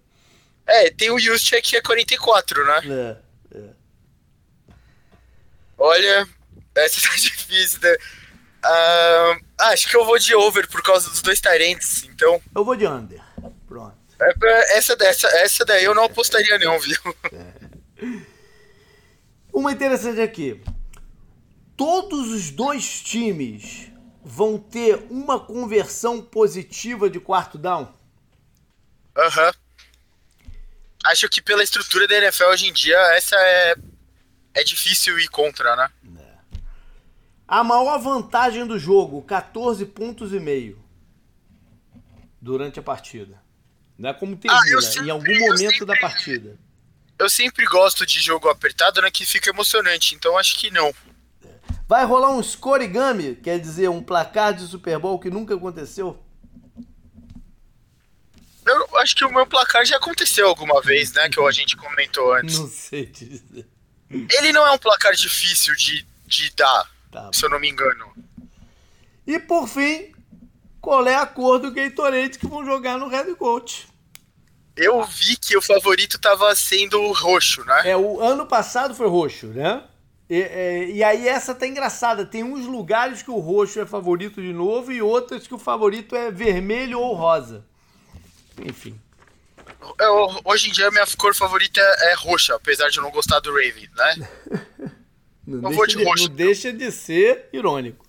É, tem o Juszczyk que é 44, né? É, é. Olha, essa tá difícil, né? Uh, acho que eu vou de over por causa dos dois Tyrants, então. Eu vou de under. Pronto. Essa, essa, essa daí eu não apostaria, não, viu? É. Uma interessante aqui. Todos os dois times vão ter uma conversão positiva de quarto down? Aham. Uhum. Acho que pela estrutura da NFL hoje em dia, essa é, é difícil ir contra, né? É. A maior vantagem do jogo, 14 pontos e meio durante a partida. Não é como termina, ah, sempre, em algum momento sempre, da partida. Eu sempre gosto de jogo apertado, né? Que fica emocionante, então acho que não. Vai rolar um scorigami, quer dizer, um placar de Super Bowl que nunca aconteceu? Eu acho que o meu placar já aconteceu alguma vez, né? Que a gente comentou antes. Não sei dizer. Ele não é um placar difícil de, de dar, tá. se eu não me engano. E por fim, qual é a cor do Gatorade que vão jogar no Red Gold? Eu vi que o favorito estava sendo roxo, né? É, o ano passado foi roxo, né? E, é, e, aí essa tá engraçada. Tem uns lugares que o roxo é favorito de novo e outros que o favorito é vermelho ou rosa. Enfim. Eu, hoje em dia minha cor favorita é roxa, apesar de eu não gostar do Raven, né? não, deixa de, roxo, não deixa de ser irônico.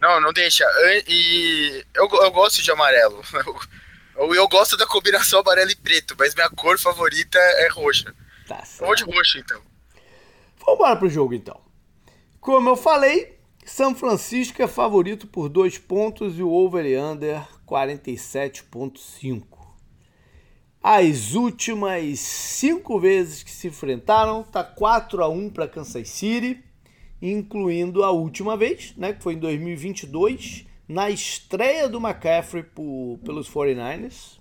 Não, não deixa. E eu, eu gosto de amarelo. Eu, eu gosto da combinação amarelo e preto, mas minha cor favorita é roxa. Tá certo. Eu vou de roxo, então. Vamos embora pro jogo, então. Como eu falei, São Francisco é favorito por dois pontos e o over e under 47.5. As últimas cinco vezes que se enfrentaram, tá 4 a 1 para Kansas City incluindo a última vez, né, que foi em 2022, na estreia do McCaffrey por, pelos 49ers.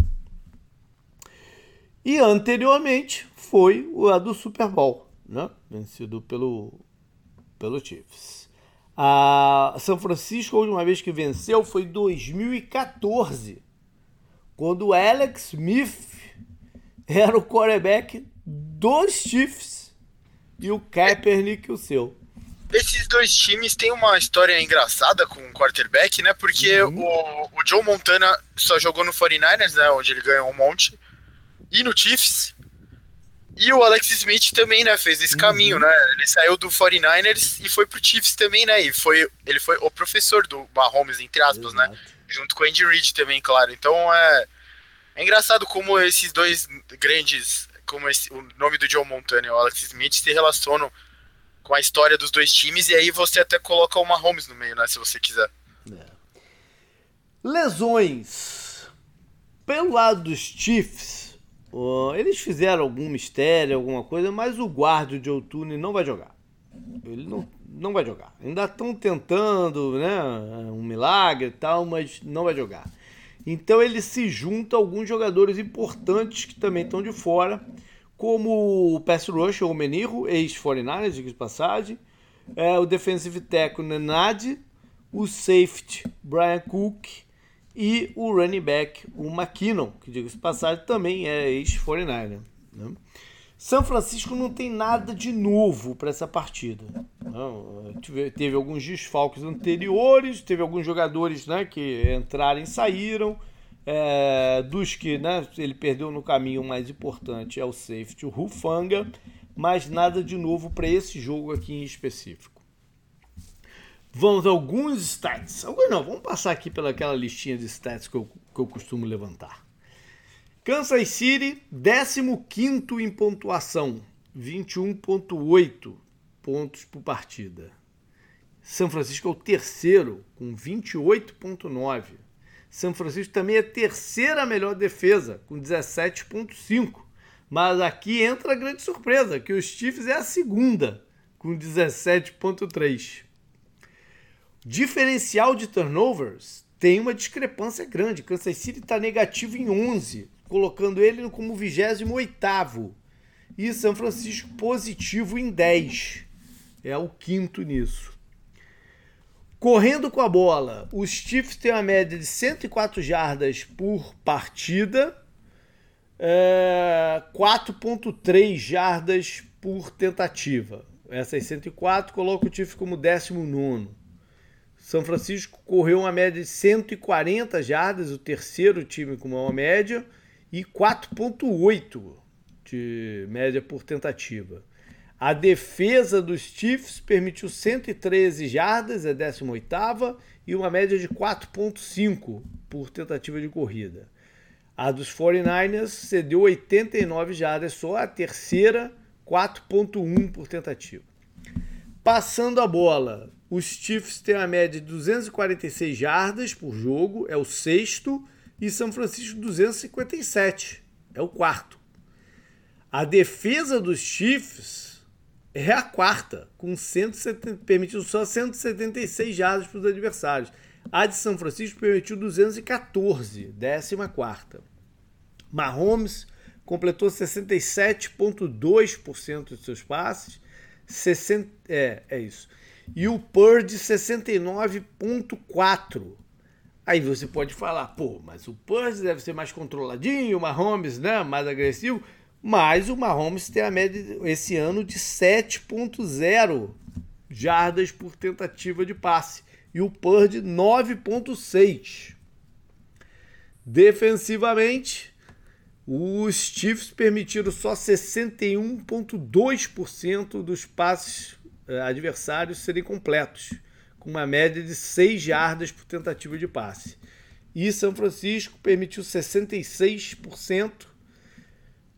E anteriormente foi a do Super Bowl, né, vencido pelo, pelo Chiefs. A São Francisco, a última vez que venceu foi em 2014, quando o Alex Smith era o quarterback dos Chiefs e o Kaepernick o seu esses dois times têm uma história engraçada com o quarterback, né? Porque uhum. o, o Joe Montana só jogou no 49ers, né? Onde ele ganhou um monte. E no Chiefs. E o Alex Smith também, né? Fez esse uhum. caminho, né? Ele saiu do 49ers e foi pro Chiefs também, né? E foi, ele foi o professor do Mahomes, entre aspas, né? Exato. né? Junto com o Andy Reid também, claro. Então é, é engraçado como esses dois grandes, como esse, o nome do Joe Montana e o Alex Smith se relacionam com a história dos dois times, e aí você até coloca o Mahomes no meio, né? Se você quiser. É. Lesões. Pelo lado dos Chiefs, eles fizeram algum mistério, alguma coisa, mas o guarda de Outune não vai jogar. Ele não, não vai jogar. Ainda estão tentando, né? Um milagre e tal, mas não vai jogar. Então ele se junta a alguns jogadores importantes que também estão de fora como o pass rush ou Meniro, ex-49ers, de passagem, é, o defensive tackle Nenad, o safety Brian Cook e o running back, o McKinnon, que diga-se passagem também é ex-49er. Né? São Francisco não tem nada de novo para essa partida. Não, teve, teve, alguns desfalques anteriores, teve alguns jogadores né, que entraram e saíram. É, dos que né, ele perdeu no caminho mais importante é o safety, o Rufanga, mas nada de novo para esse jogo aqui em específico. Vamos a alguns stats. Alguns não, vamos passar aqui pelaquela listinha de stats que eu, que eu costumo levantar. Kansas City, 15 em pontuação, 21,8 pontos por partida. São Francisco é o terceiro, com 28,9. São Francisco também é a terceira melhor defesa, com 17,5. Mas aqui entra a grande surpresa, que os Chiefs é a segunda, com 17,3. Diferencial de turnovers tem uma discrepância grande. Kansas City está negativo em 11, colocando ele como 28 e São Francisco positivo em 10. É o quinto nisso. Correndo com a bola, os Chiefs têm uma média de 104 jardas por partida, é, 4.3 jardas por tentativa. Essas 104 coloca o Chiefs como 19. São Francisco correu uma média de 140 jardas, o terceiro time com maior média, e 4,8 de média por tentativa. A defesa dos Chiefs permitiu 113 jardas, é 18 e uma média de 4,5 por tentativa de corrida. A dos 49ers cedeu 89 jardas só, a terceira 4,1 por tentativa. Passando a bola, os Chiefs têm a média de 246 jardas por jogo, é o sexto, e São Francisco 257. É o quarto. A defesa dos Chiefs é a quarta, com 170, permitiu só 176 jardas para os adversários. A de São Francisco permitiu 214, décima quarta. Mahomes completou 67,2% de seus passes, 60, é, é isso. E o Purdy 69,4%. Aí você pode falar, pô, mas o Purdy deve ser mais controladinho, o Mahomes, né, mais agressivo. Mas o Mahomes tem a média esse ano de 7.0 jardas por tentativa de passe e o Purdy 9.6. Defensivamente, os Chiefs permitiram só 61.2% dos passes adversários serem completos com uma média de 6 jardas por tentativa de passe. E São Francisco permitiu 66%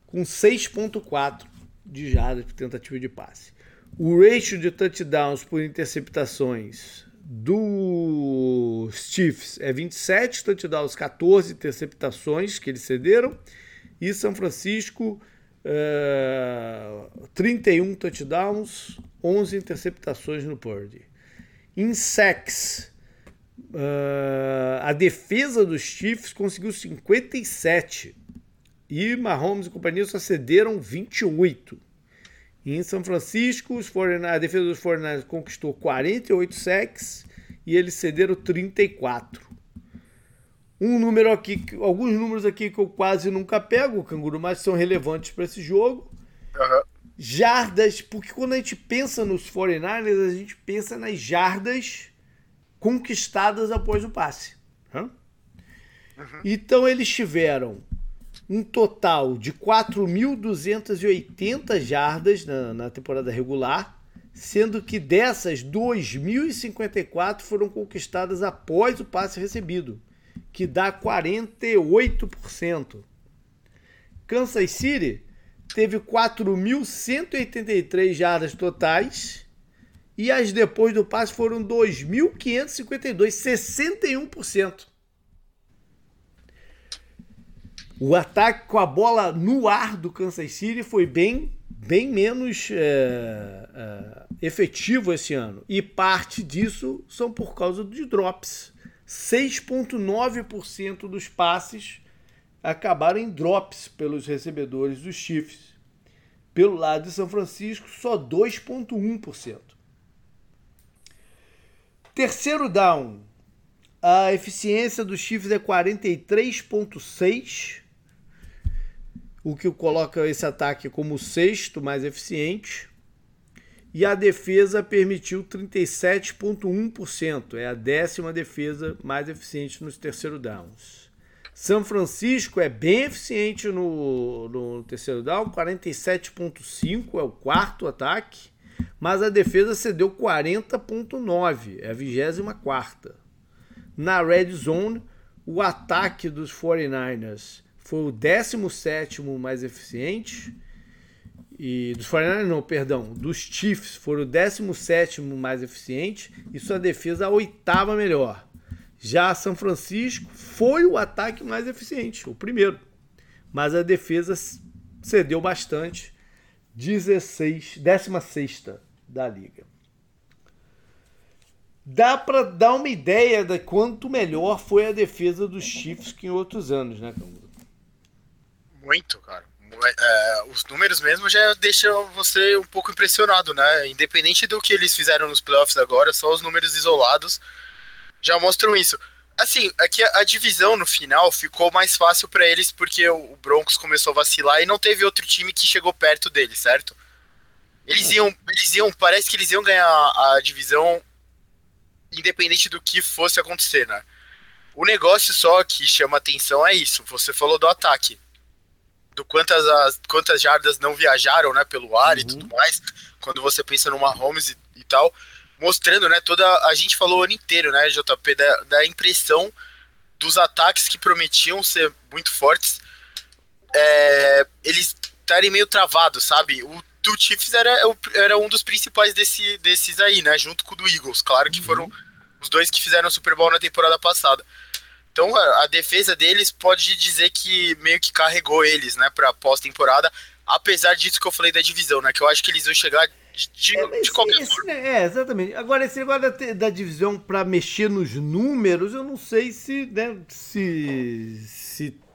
com 6.4 de jardas por tentativa de passe. O ratio de touchdowns por interceptações dos Chiefs é 27 touchdowns, 14 interceptações que eles cederam. E São Francisco, uh, 31 touchdowns, 11 interceptações no Purdy. Em sacks, uh, a defesa dos Chiefs conseguiu 57 e Mahomes e companhia só cederam 28. E em São Francisco, a defesa dos 49 conquistou 48 sacks e eles cederam 34. Um número aqui, alguns números aqui que eu quase nunca pego, canguru, mas são relevantes para esse jogo. Uhum jardas, porque quando a gente pensa nos 49ers, a gente pensa nas jardas conquistadas após o passe. Uhum. Então eles tiveram um total de 4.280 jardas na, na temporada regular, sendo que dessas 2.054 foram conquistadas após o passe recebido, que dá 48%. Kansas City teve 4.183 jardas totais e as depois do passe foram 2.552, 61%. O ataque com a bola no ar do Kansas City foi bem, bem menos é, é, efetivo esse ano. E parte disso são por causa de drops. 6,9% dos passes acabaram em drops pelos recebedores dos Chiefs. Pelo lado de São Francisco, só 2,1%. Terceiro down, a eficiência dos Chiefs é 43,6%. o que coloca esse ataque como o sexto mais eficiente. E a defesa permitiu 37,1%. É a décima defesa mais eficiente nos terceiro downs. São Francisco é bem eficiente no, no terceiro down, 47,5% é o quarto ataque, mas a defesa cedeu 40,9%, é a 24. Na red zone, o ataque dos 49ers foi o 17 mais eficiente. E dos 49ers, não, perdão, dos Chiefs foram o 17 mais eficiente e sua defesa a oitava melhor. Já São Francisco foi o ataque mais eficiente, o primeiro. Mas a defesa cedeu bastante, 16, 16 da liga. Dá para dar uma ideia de quanto melhor foi a defesa dos Chiefs que em outros anos, né, Camilo? Muito, cara. É, os números mesmo já deixam você um pouco impressionado, né? Independente do que eles fizeram nos playoffs agora, só os números isolados já mostram isso. Assim, aqui é a, a divisão no final ficou mais fácil para eles porque o, Broncos começou a vacilar e não teve outro time que chegou perto deles, certo? Eles iam, eles iam, parece que eles iam ganhar a divisão independente do que fosse acontecer, né? O negócio só que chama atenção é isso. Você falou do ataque. Do quantas, as, quantas jardas não viajaram, né, pelo ar uhum. e tudo mais. Quando você pensa numa Holmes e, e tal mostrando, né, toda a gente falou o ano inteiro, né, JP, da, da impressão dos ataques que prometiam ser muito fortes, é, eles estarem meio travados, sabe? O do Chiefs era, era um dos principais desse, desses aí, né, junto com o do Eagles, claro que foram uhum. os dois que fizeram o Super Bowl na temporada passada. Então a, a defesa deles pode dizer que meio que carregou eles, né, para pós-temporada, apesar disso que eu falei da divisão, né, que eu acho que eles vão chegar de, é, de qualquer esse, forma. É, exatamente. Agora, esse negócio da, da divisão para mexer nos números, eu não sei se, né, se, se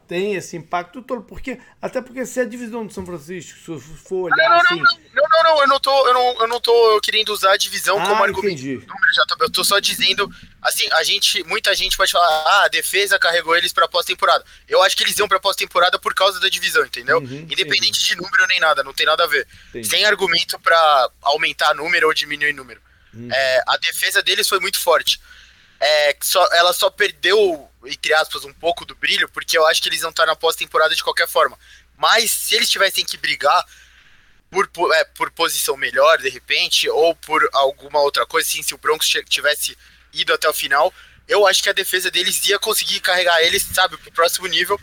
tem esse impacto todo, porque até porque se a divisão de São Francisco, se for olhar não, não, assim... Não, não, não, eu não tô, eu não, eu não tô querendo usar a divisão ah, como argumento. Entendi. Eu tô só dizendo, assim, a gente, muita gente pode falar, ah, a defesa carregou eles pra pós-temporada. Eu acho que eles iam pra pós-temporada por causa da divisão, entendeu? Uhum, Independente de número nem nada, não tem nada a ver. Entendi. Sem argumento pra aumentar número ou diminuir número. Uhum. É, a defesa deles foi muito forte. É, só, ela só perdeu entre aspas, um pouco do brilho, porque eu acho que eles vão estar na pós-temporada de qualquer forma. Mas se eles tivessem que brigar por, por, é, por posição melhor, de repente, ou por alguma outra coisa, assim, se o Broncos tivesse ido até o final, eu acho que a defesa deles ia conseguir carregar eles, sabe, pro próximo nível.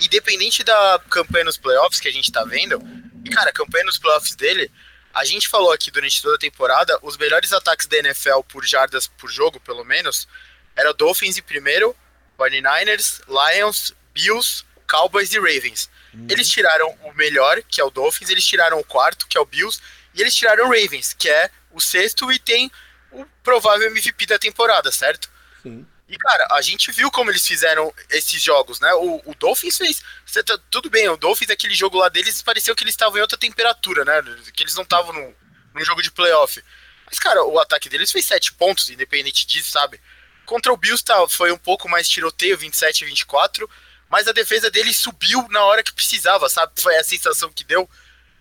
Independente da campanha nos playoffs que a gente tá vendo, e cara, a campanha nos playoffs dele, a gente falou aqui durante toda a temporada, os melhores ataques da NFL por jardas por jogo, pelo menos, era Dolphins em primeiro, 49ers, Lions, Bills, Cowboys e Ravens. Uhum. Eles tiraram o melhor, que é o Dolphins, eles tiraram o quarto, que é o Bills, e eles tiraram o Ravens, que é o sexto e tem o provável MVP da temporada, certo? Sim. E, cara, a gente viu como eles fizeram esses jogos, né? O, o Dolphins fez. Tá, tudo bem, o Dolphins, aquele jogo lá deles, pareceu que eles estavam em outra temperatura, né? Que eles não estavam num, num jogo de playoff. Mas, cara, o ataque deles fez sete pontos, independente disso, sabe? Contra o Bills tá, foi um pouco mais tiroteio, 27 e 24, mas a defesa dele subiu na hora que precisava, sabe? Foi a sensação que deu.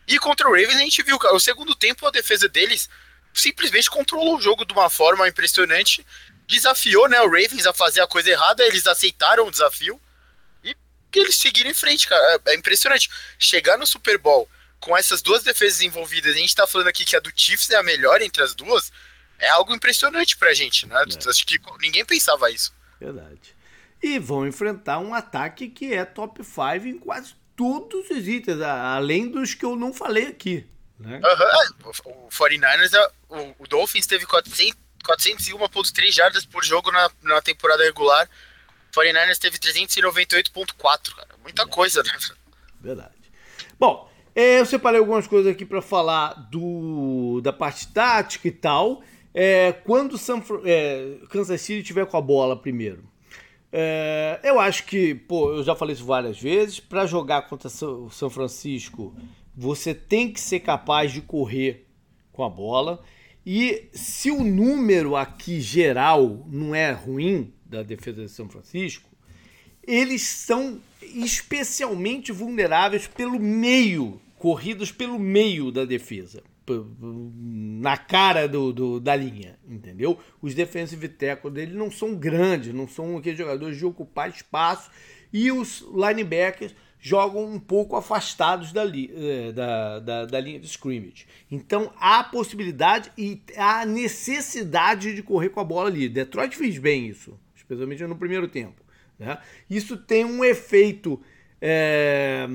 E contra o Ravens a gente viu, o segundo tempo a defesa deles simplesmente controlou o jogo de uma forma impressionante, desafiou, né, o Ravens a fazer a coisa errada, eles aceitaram o desafio e eles seguiram em frente, cara. É, é impressionante. Chegar no Super Bowl com essas duas defesas envolvidas, a gente tá falando aqui que a do Chiefs é a melhor entre as duas, é algo impressionante pra gente, né? É. Acho que ninguém pensava isso. Verdade. E vão enfrentar um ataque que é top 5 em quase todos os itens, além dos que eu não falei aqui. Né? Uhum. O 49ers, é, o, Dolphins teve 401,3 jardas por jogo na, na temporada regular. O 49ers teve 398,4, cara. Muita Verdade. coisa, né? Verdade. Bom, é, eu separei algumas coisas aqui para falar do, da parte tática e tal. É, quando San, é, Kansas City tiver com a bola primeiro, é, eu acho que, pô, eu já falei isso várias vezes, para jogar contra o São Francisco, você tem que ser capaz de correr com a bola. E se o número aqui geral não é ruim da defesa de São Francisco, eles são especialmente vulneráveis pelo meio, corridas pelo meio da defesa, na cara do, do, da linha, entendeu? Os defensive tackles dele não são grandes, não são aqueles jogadores de ocupar espaço e os linebackers jogam um pouco afastados da, li, eh, da, da, da, linha de scrimmage. Então há possibilidade e há necessidade de correr com a bola ali. Detroit fez bem isso, especialmente no primeiro tempo. Né? Isso tem um efeito é,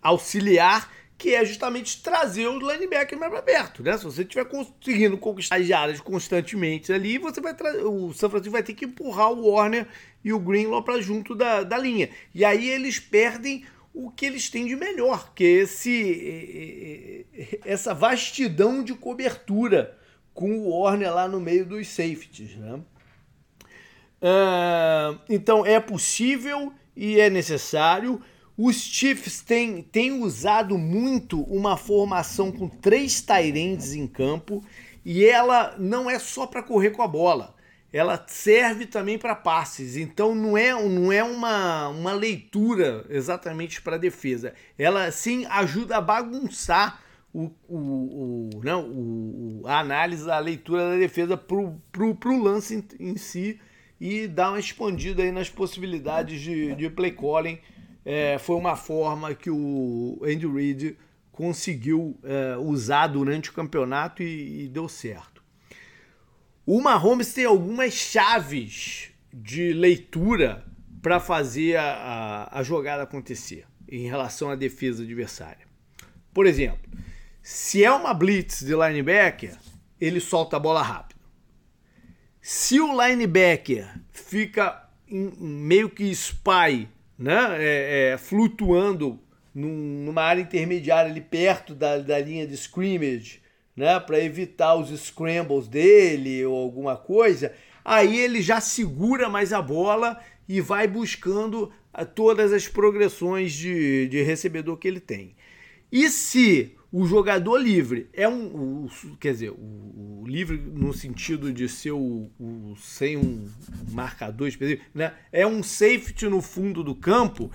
auxiliar que é justamente trazer o linebacker mais para perto, né? Se você estiver conseguindo conquistar as áreas constantemente ali, você vai o San Francisco vai ter que empurrar o Warner e o Greenlaw para junto da, da linha. E aí eles perdem o que eles têm de melhor, que é esse, essa vastidão de cobertura com o Warner lá no meio dos safeties. Né? Uh, então é possível e é necessário. Os Chiefs têm, têm usado muito uma formação com três Tyrands em campo e ela não é só para correr com a bola ela serve também para passes. Então não é, não é uma, uma leitura exatamente para defesa. Ela sim ajuda a bagunçar o, o, o, não, o, a análise, a leitura da defesa para o lance em, em, si e dar uma expandida aí nas possibilidades de, de play calling. É, foi uma forma que o Andy Reid conseguiu é, usar durante o campeonato e, e deu certo. O Mahomes tem algumas chaves de leitura para fazer a, a, a, jogada acontecer em relação à defesa adversária. Por exemplo, se é uma blitz de linebacker, ele solta a bola rápido. Se o linebacker fica em, meio que spy, né, é, é, flutuando num, numa área intermediária ali perto da, da linha de scrimmage, né, para evitar os scrambles dele ou alguma coisa, aí ele já segura mais a bola e vai buscando ah, todas as progressões de, de recebedor que ele tem. E se o jogador livre é um. O, quer dizer, o, o, livre no sentido de ser o, o sem um marcador específico, né? É um safety no fundo do campo.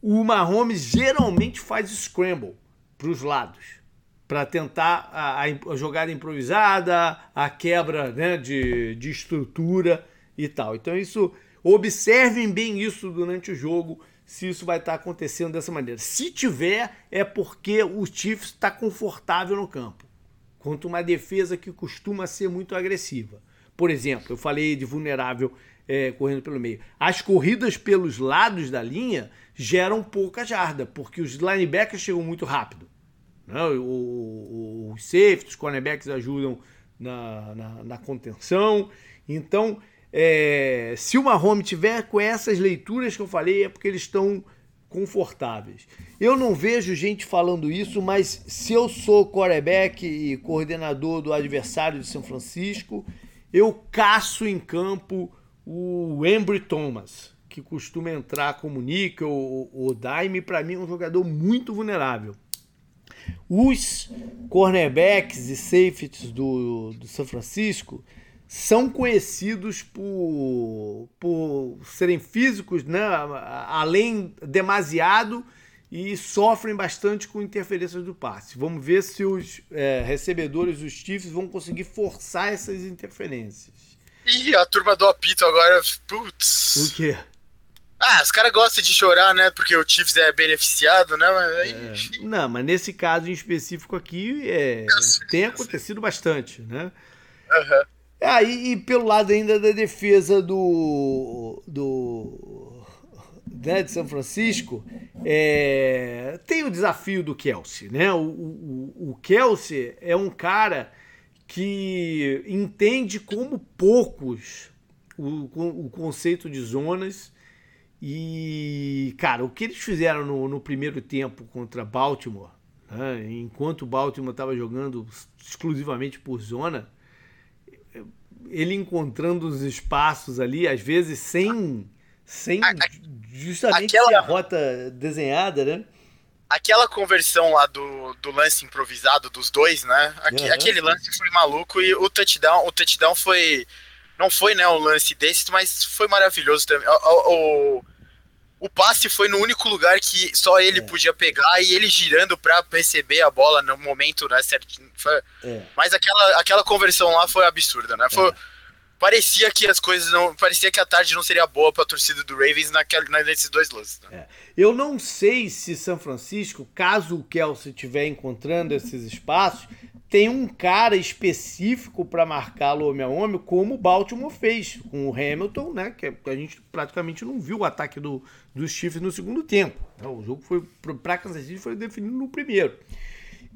O Mahomes geralmente faz scramble para os lados para tentar a, a, jogada improvisada, a quebra né, de, de estrutura e tal. Então isso observem bem isso durante o jogo, se isso vai estar tá acontecendo dessa maneira. Se tiver, é porque o Chiefs está confortável no campo, contra uma defesa que costuma ser muito agressiva. Por exemplo, eu falei de vulnerável é, correndo pelo meio. As corridas pelos lados da linha geram pouca jarda, porque os linebackers chegam muito rápido. Né? Os safeties, os cornerbacks ajudam na, na, na contenção. Então, é, se o Mahomes tiver com essas leituras que eu falei, é porque eles estão confortáveis. Eu não vejo gente falando isso, mas se eu sou quarterback e coordenador do adversário de São Francisco, eu caço em campo o Embry Thomas, que costuma entrar como níquel ou, ou dime, para mim é um jogador muito vulnerável. Os cornerbacks e safeties do, do São Francisco são conhecidos por, por serem físicos, né, além demasiado e sofrem bastante com interferências do passe. Vamos ver se os é, recebedores dos Chiefs vão conseguir forçar essas interferências. Ih, a turma do apito agora, putz. O quê? Ah, os caras gostam de chorar, né? Porque o Chiefs é beneficiado, né? Mas... É, não, mas nesse caso em específico aqui é, tem acontecido bastante, né? Uhum. Aí, e pelo lado ainda da defesa do, do né, de São Francisco, é, tem o desafio do Kelsey, né? O, o, o Kelsey é um cara que entende como poucos o, o conceito de zonas e, cara, o que eles fizeram no, no primeiro tempo contra Baltimore, né, enquanto o Baltimore estava jogando exclusivamente por zona, ele encontrando os espaços ali, às vezes sem, sem justamente aquela, a rota desenhada, né? Aquela conversão lá do, do lance improvisado dos dois, né? uhum. Aquele lance foi maluco e o touchdown, o touchdown foi não foi né, um lance desse, mas foi maravilhoso também. O, o, o passe foi no único lugar que só ele é. podia pegar e ele girando para receber a bola no momento né, certinho. Foi... É. Mas aquela, aquela conversão lá foi absurda, né? Foi, é. Parecia que as coisas não. Parecia que a tarde não seria boa para a torcida do Ravens naquele, nesses dois lances. Né? É. Eu não sei se São Francisco, caso o Kelsey estiver encontrando esses espaços, tem um cara específico para marcá-lo homem a homem, como o Baltimore fez com o Hamilton, né? Que a gente praticamente não viu o ataque do, dos Chiefs no segundo tempo. Né? O jogo foi para Kansas City foi definido no primeiro.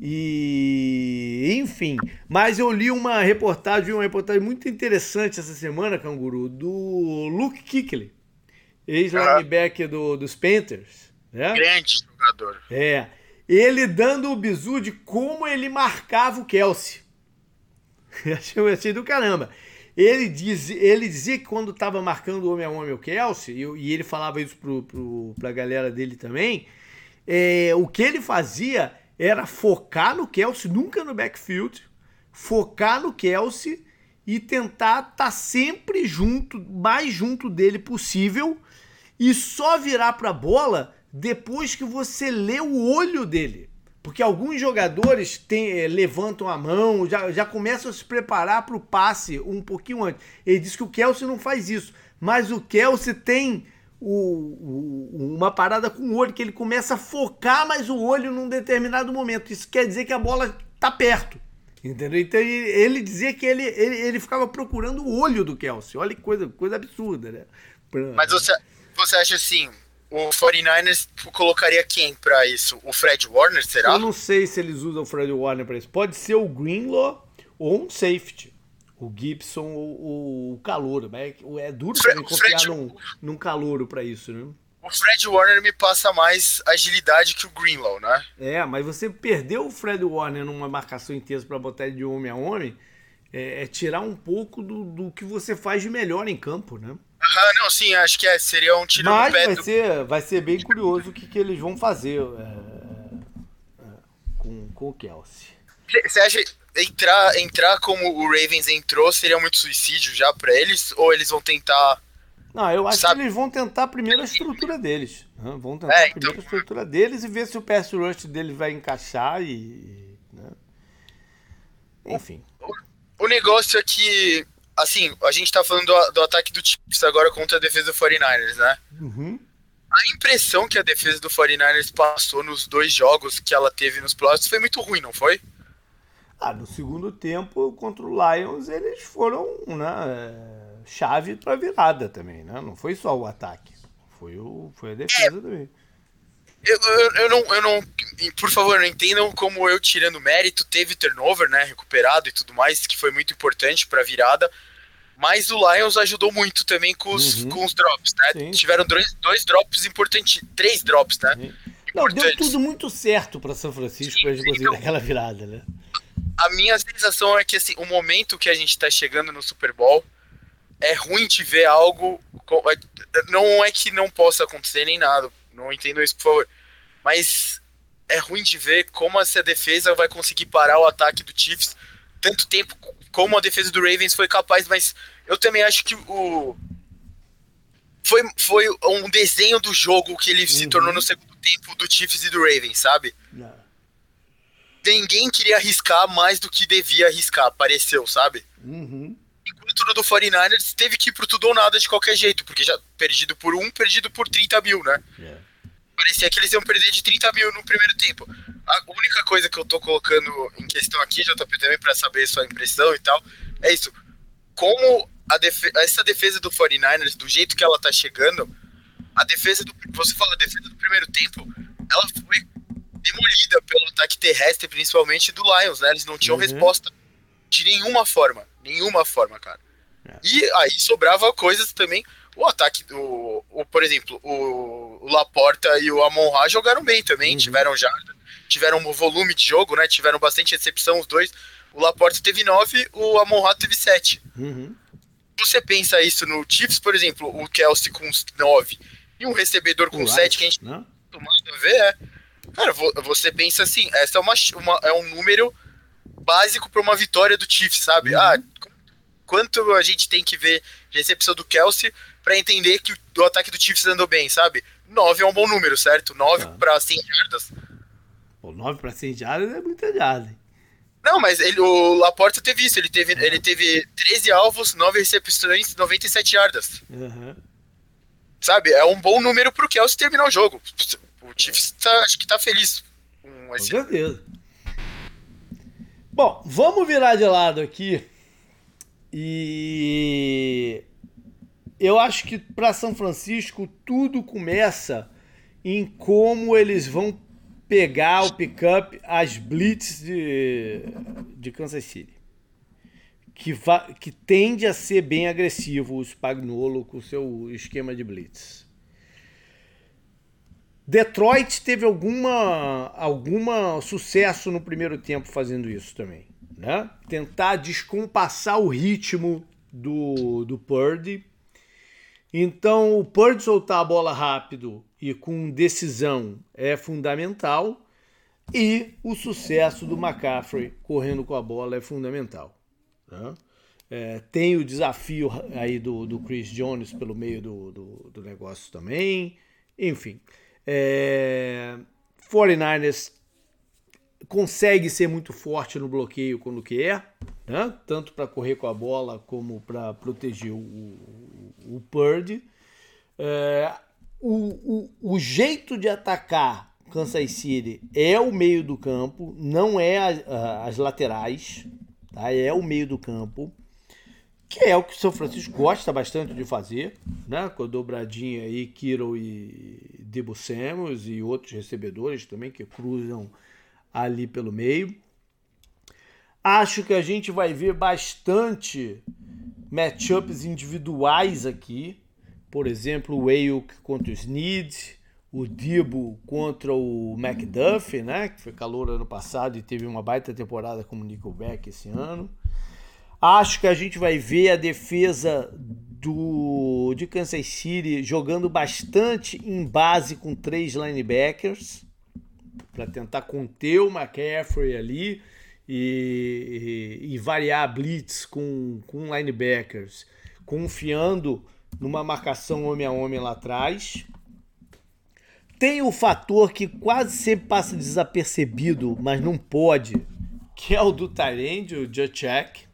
E enfim, mas eu li uma reportagem, uma reportagem muito interessante essa semana, Canguru, do Luke Kuechly, ex-linebacker do, dos Panthers. Né? Grande jogador. É ele dando o bizu de como ele marcava o Kelsey. Achei, achei do caramba. Ele, diz, ele dizia que quando estava marcando homem a homem o Kelsey, e, e ele falava isso pro, pro, pra galera dele também, é, o que ele fazia era focar no Kelsey, nunca no backfield, focar no Kelsey e tentar estar tá sempre junto, mais junto dele possível, e só virar para a bola depois que você lê o olho dele. Porque alguns jogadores tem, é, levantam a mão, já, já começam a se preparar para o passe um pouquinho antes. Ele diz que o Kelsey não faz isso. Mas o Kelsey tem o, o, uma parada com o olho, que ele começa a focar mais o olho num determinado momento. Isso quer dizer que a bola está perto. Entendeu? Então ele, ele dizia que ele, ele, ele ficava procurando o olho do Kelsey. Olha que coisa, coisa absurda, né? Mas você, você acha assim, o 49ers colocaria quem para isso? O Fred Warner, será? Eu não sei se eles usam o Fred Warner para isso. Pode ser o Greenlaw ou um safety. O Gibson ou o Calouro. É duro Fred, confiar Fred... num, num Calouro para isso, né? O Fred Warner me passa mais agilidade que o Greenlaw, né? É, mas você perdeu o Fred Warner numa marcação intensa para botar ele de homem a homem, é, é tirar um pouco do, do que você faz de melhor em campo, né? Aham, não, sim, acho que é, seria um tiro Mas no pé vai do... ser, vai ser bem curioso o que, que eles vão fazer é, é, com, com o Kelsey. Você acha entrar, entrar como o Ravens entrou seria muito suicídio já para eles? Ou eles vão tentar. Não, eu acho sabe? que eles vão tentar primeiro a estrutura deles. Né? Vão tentar é, então... primeiro a estrutura deles e ver se o pass rush deles vai encaixar e. Né? Enfim. O, o negócio é que assim, a gente tá falando do, do ataque do Chiefs agora contra a defesa do 49ers, né? Uhum. A impressão que a defesa do 49ers passou nos dois jogos que ela teve nos playoffs foi muito ruim, não foi? Ah, no segundo tempo, contra o Lions, eles foram né, chave para virada também, né? Não foi só o ataque, foi, o, foi a defesa é, também. Eu, eu, eu, não, eu não. Por favor, não entendam como eu tirando mérito. Teve turnover, né? Recuperado e tudo mais, que foi muito importante pra virada. Mas o Lions ajudou muito também com os, uhum. com os drops, né? Sim. Tiveram dois, dois drops importantes. Três drops, né? Não, deu tudo muito certo para São Francisco pra gente conseguir então, aquela virada, né? A minha sensação é que assim, o momento que a gente tá chegando no Super Bowl é ruim de ver algo. É, não é que não possa acontecer nem nada não entendo isso, por favor. Mas é ruim de ver como essa defesa vai conseguir parar o ataque do Chiefs tanto tempo como a defesa do Ravens foi capaz, mas eu também acho que o foi, foi um desenho do jogo que ele uhum. se tornou no segundo tempo do Chiefs e do Ravens, sabe? Não. Ninguém queria arriscar mais do que devia arriscar, pareceu, sabe? Uhum. Enquanto no do 49ers teve que ir pro tudo ou nada de qualquer jeito, porque já perdido por um, perdido por 30 mil, né? Yeah. Parecia que eles iam perder de 30 mil no primeiro tempo. A única coisa que eu tô colocando em questão aqui, JP, também para saber sua impressão e tal, é isso. Como a essa defesa do 49ers, do jeito que ela tá chegando, a defesa do. Você fala, a defesa do primeiro tempo, ela foi demolida pelo ataque terrestre, principalmente do Lions, né? Eles não tinham uhum. resposta de nenhuma forma. Nenhuma forma, cara. É. E aí sobrava coisas também. O ataque, o, o por exemplo, o, o Laporta e o Amon Ra jogaram bem também, uhum. tiveram já, tiveram um volume de jogo, né? Tiveram bastante recepção os dois. O Laporta teve nove, o Amon Ra teve sete. Uhum. Você pensa isso no Chiefs, por exemplo, o Kelsey com nove e um recebedor com sete que a gente não tomado a ver, é. Cara, você pensa assim, essa é uma, uma é um número básico para uma vitória do Chiefs, sabe? Uhum. Ah, quanto a gente tem que ver recepção do Kelsey para entender que o, ataque do Chiefs andou bem, sabe? 9 é um bom número, certo? 9 tá. para 100 jardas. Pô, 9 para 100 jardas é muita jarda. Não, mas ele, o Laporta teve isso. Ele teve, ele teve 13 alvos, 9 recepções, 97 jardas. Uhum. Sabe? É um bom número pro Kelsey terminar o jogo. O Chiefs tá, acho que tá feliz com esse. Com certeza. Bom, vamos virar de lado aqui. E eu acho que para São Francisco tudo começa em como eles vão pegar o pickup, as blitz de, de Kansas City. Que, va, que tende a ser bem agressivo o Spagnolo com o seu esquema de blitz. Detroit teve alguma, alguma sucesso no primeiro tempo fazendo isso também. Né? Tentar descompassar o ritmo do, do Purdy. Então, o Purdy soltar a bola rápido e com decisão é fundamental. E o sucesso do McCaffrey correndo com a bola é fundamental. Né? É, tem o desafio aí do, do Chris Jones pelo meio do, do, do negócio também. Enfim, é, 49ers consegue ser muito forte no bloqueio quando quer, né? tanto para correr com a bola como para proteger o, o, Purdy. É, o, o, o jeito de atacar Kansas City é o meio do campo, não é a, a, as laterais, tá? é o meio do campo que é o que o São Francisco gosta bastante de fazer, né? Com a dobradinha aí, Kiro e Debo Samuels e outros recebedores também que cruzam ali pelo meio. Acho que a gente vai ver bastante matchups individuais aqui. Por exemplo, o Ayuk contra o Snead, o Debo contra o McDuff, né? Que foi calor ano passado e teve uma baita temporada como Nickelback esse ano. Acho que a gente vai ver a defesa do de Kansas City jogando bastante em base com três linebackers para tentar conter o McCaffrey ali e, e, e, variar blitz com, com linebackers, confiando numa marcação homem a homem lá atrás. Tem o fator que quase sempre passa desapercebido, mas não pode, que é o do Tyrande, o Jacek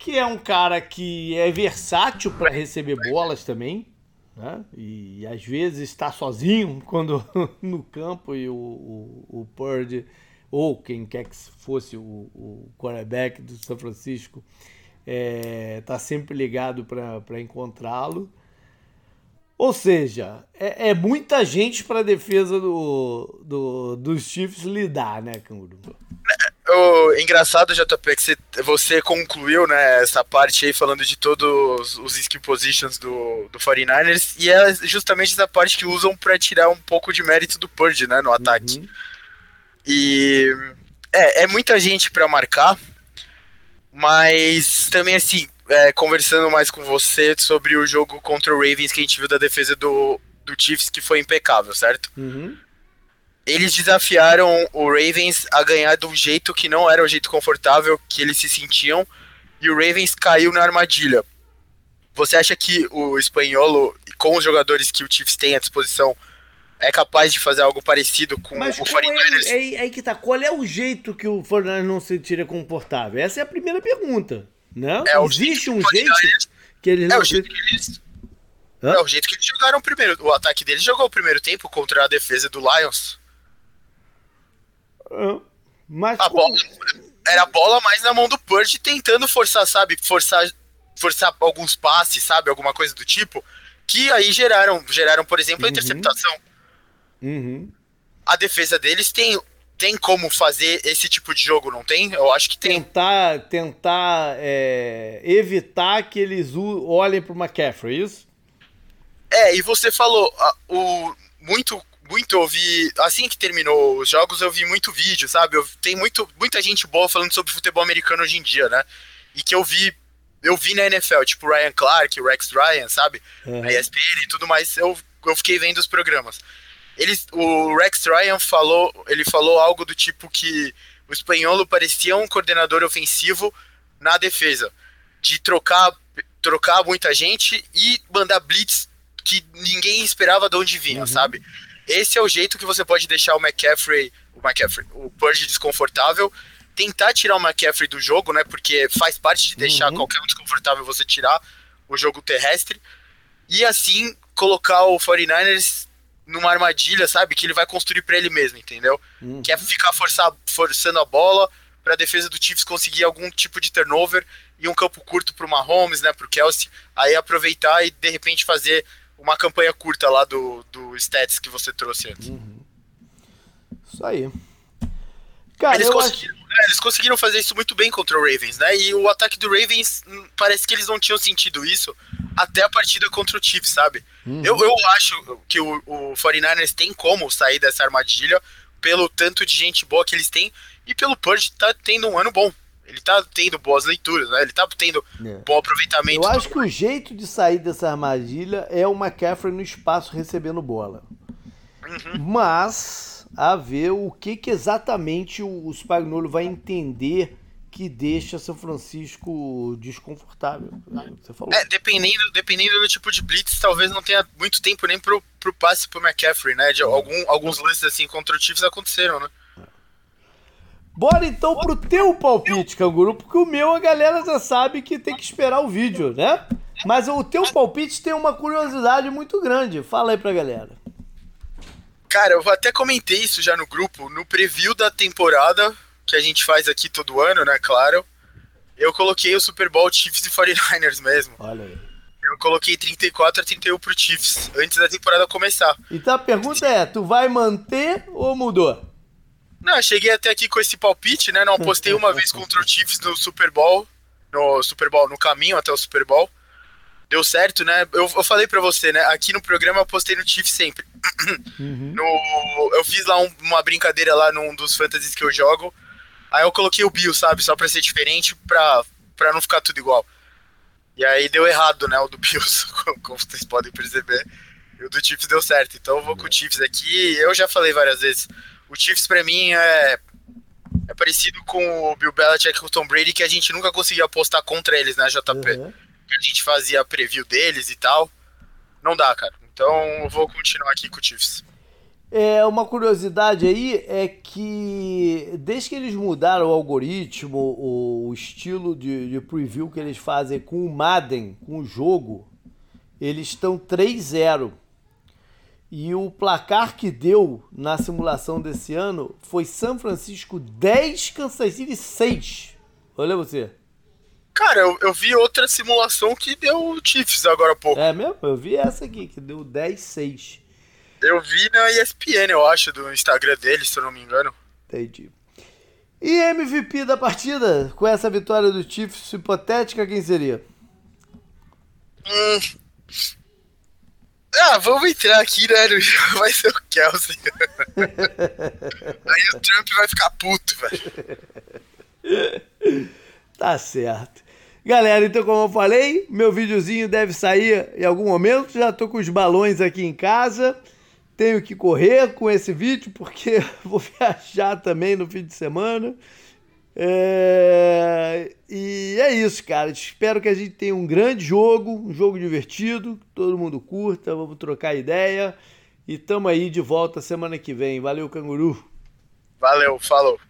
que é um cara que é versátil para receber bolas também, né? E às vezes está sozinho quando no campo e o, o, o Purdy ou quem quer que fosse o, o quarterback do São Francisco está é, tá sempre ligado para encontrá-lo. Ou seja, é, é muita gente para a defesa do, do, dos Chiefs lidar, né, Canguru? O engraçado, JP, que você, você concluiu né, essa parte aí falando de todos os skill positions do, do 49ers, e é justamente essa parte que usam para tirar um pouco de mérito do Purge né, no ataque. Uhum. E é, é muita gente para marcar, mas também assim, é, conversando mais com você sobre o jogo contra o Ravens que a gente viu da defesa do, do Chiefs, que foi impecável, certo? Uhum eles desafiaram o Ravens a ganhar de um jeito que não era o jeito confortável que eles se sentiam e o Ravens caiu na armadilha. Você acha que o espanholo, com os jogadores que o Chiefs tem à disposição, é capaz de fazer algo parecido com Mas o 49ers? É, é, é, que tá. Qual é o jeito que o 49ers não se sentiria confortável? Essa é a primeira pergunta. Né? É, Existe um jeito que eles é não... O jeito que eles... É o jeito que eles jogaram primeiro. O ataque deles jogou o primeiro tempo contra a defesa do Lions. Mas a bola, era a bola mais na mão do Purge tentando forçar, sabe? Forçar, forçar alguns passes, sabe? Alguma coisa do tipo. Que aí geraram, geraram por exemplo, a uhum. interceptação. Uhum. A defesa deles tem, tem como fazer esse tipo de jogo, não tem? Eu acho que tem. Tentar, tentar é, evitar que eles olhem para o McCaffrey, é isso? É, e você falou, o, muito muito, eu vi, assim que terminou os jogos, eu vi muito vídeo, sabe? Eu, tem muito, muita gente boa falando sobre futebol americano hoje em dia, né? E que eu vi, eu vi na NFL, tipo Ryan Clark, Rex Ryan, sabe? Uhum. Na ESPN e tudo mais, eu, eu fiquei vendo os programas. Eles, o Rex Ryan falou, ele falou algo do tipo que o espanholo parecia um coordenador ofensivo na defesa, de trocar, trocar muita gente e mandar blitz que ninguém esperava de onde vinha, uhum. sabe? Esse é o jeito que você pode deixar o McCaffrey, o McCaffrey, o Purge desconfortável, tentar tirar o McCaffrey do jogo, né? Porque faz parte de deixar uhum. qualquer um desconfortável você tirar o jogo terrestre. E assim colocar o 49ers numa armadilha, sabe? Que ele vai construir para ele mesmo, entendeu? Uhum. Que é ficar forçar, forçando a bola para a defesa do Chiefs conseguir algum tipo de turnover e um campo curto para o Mahomes, né? Para o Kelsey, aí aproveitar e de repente fazer uma campanha curta lá do, do stats que você trouxe antes. Uhum. Isso aí. Cara, eles, conseguiram, acho... né, eles conseguiram fazer isso muito bem contra o Ravens, né? E o ataque do Ravens, hum, parece que eles não tinham sentido isso até a partida contra o Chiefs, sabe? Uhum. Eu, eu acho que o, o 49ers tem como sair dessa armadilha pelo tanto de gente boa que eles têm e pelo Purge tá tendo um ano bom. Ele tá tendo boas leituras, né? Ele tá tendo é. bom aproveitamento. Eu acho que o jeito de sair dessa armadilha é o McCaffrey no espaço recebendo bola. Uhum. Mas a ver o que, que exatamente o Spagnolo vai entender que deixa São Francisco desconfortável. Você falou. É, dependendo, dependendo do tipo de blitz, talvez não tenha muito tempo nem pro, pro passe pro McCaffrey, né? De algum, alguns lances assim contra o Chiefs aconteceram, né? Bora então pro teu palpite, Canguru, porque o meu a galera já sabe que tem que esperar o vídeo, né? Mas o teu palpite tem uma curiosidade muito grande. Fala aí pra galera. Cara, eu até comentei isso já no grupo, no preview da temporada que a gente faz aqui todo ano, né, claro. Eu coloquei o Super Bowl Chiefs e 49ers mesmo. Olha aí. Eu coloquei 34 a 31 pro Chiefs, antes da temporada começar. Então a pergunta é, tu vai manter ou mudou? Não, cheguei até aqui com esse palpite, né? Não apostei uma vez contra o Chiefs no Super Bowl, no Super Bowl, no caminho até o Super Bowl. Deu certo, né? Eu, eu falei para você, né? Aqui no programa eu apostei no Chiefs sempre. Uhum. No, eu fiz lá um, uma brincadeira lá num dos fantasies que eu jogo. Aí eu coloquei o Bill, sabe? Só pra ser diferente, pra, pra não ficar tudo igual. E aí deu errado, né? O do Bills, como vocês podem perceber. E o do Chiefs deu certo. Então eu vou com o Chiefs aqui. Eu já falei várias vezes. O Chiefs, pra mim, é, é parecido com o Bill Belichick e o Tom Brady, que a gente nunca conseguia apostar contra eles, né, JP? Uhum. A gente fazia preview deles e tal. Não dá, cara. Então vou continuar aqui com o Chiefs. É, uma curiosidade aí é que desde que eles mudaram o algoritmo, o, o estilo de, de, preview que eles fazem com o Madden, com o jogo, eles estão 3-0. E o placar que deu na simulação desse ano foi São Francisco 10, Kansas City 6. Olha você. Cara, eu, eu vi outra simulação que deu Chiefs agora há pouco. É mesmo? Eu vi essa aqui, que deu 10, 6. Eu vi na ESPN, eu acho, do Instagram deles, se eu não me engano. Entendi. E MVP da partida, com essa vitória do Chiefs hipotética, quem seria? Hum, ah, vamos entrar aqui, né? Vai ser o Kelsey. Aí o Trump vai ficar puto, velho. Tá certo. Galera, então como eu falei, meu videozinho deve sair em algum momento. Já tô com os balões aqui em casa. Tenho que correr com esse vídeo porque vou viajar também no fim de semana. É... E é isso, cara. Espero que a gente tenha um grande jogo, um jogo divertido, todo mundo curta, vamos trocar ideia. E tamo aí de volta semana que vem. Valeu, canguru. Valeu, falou.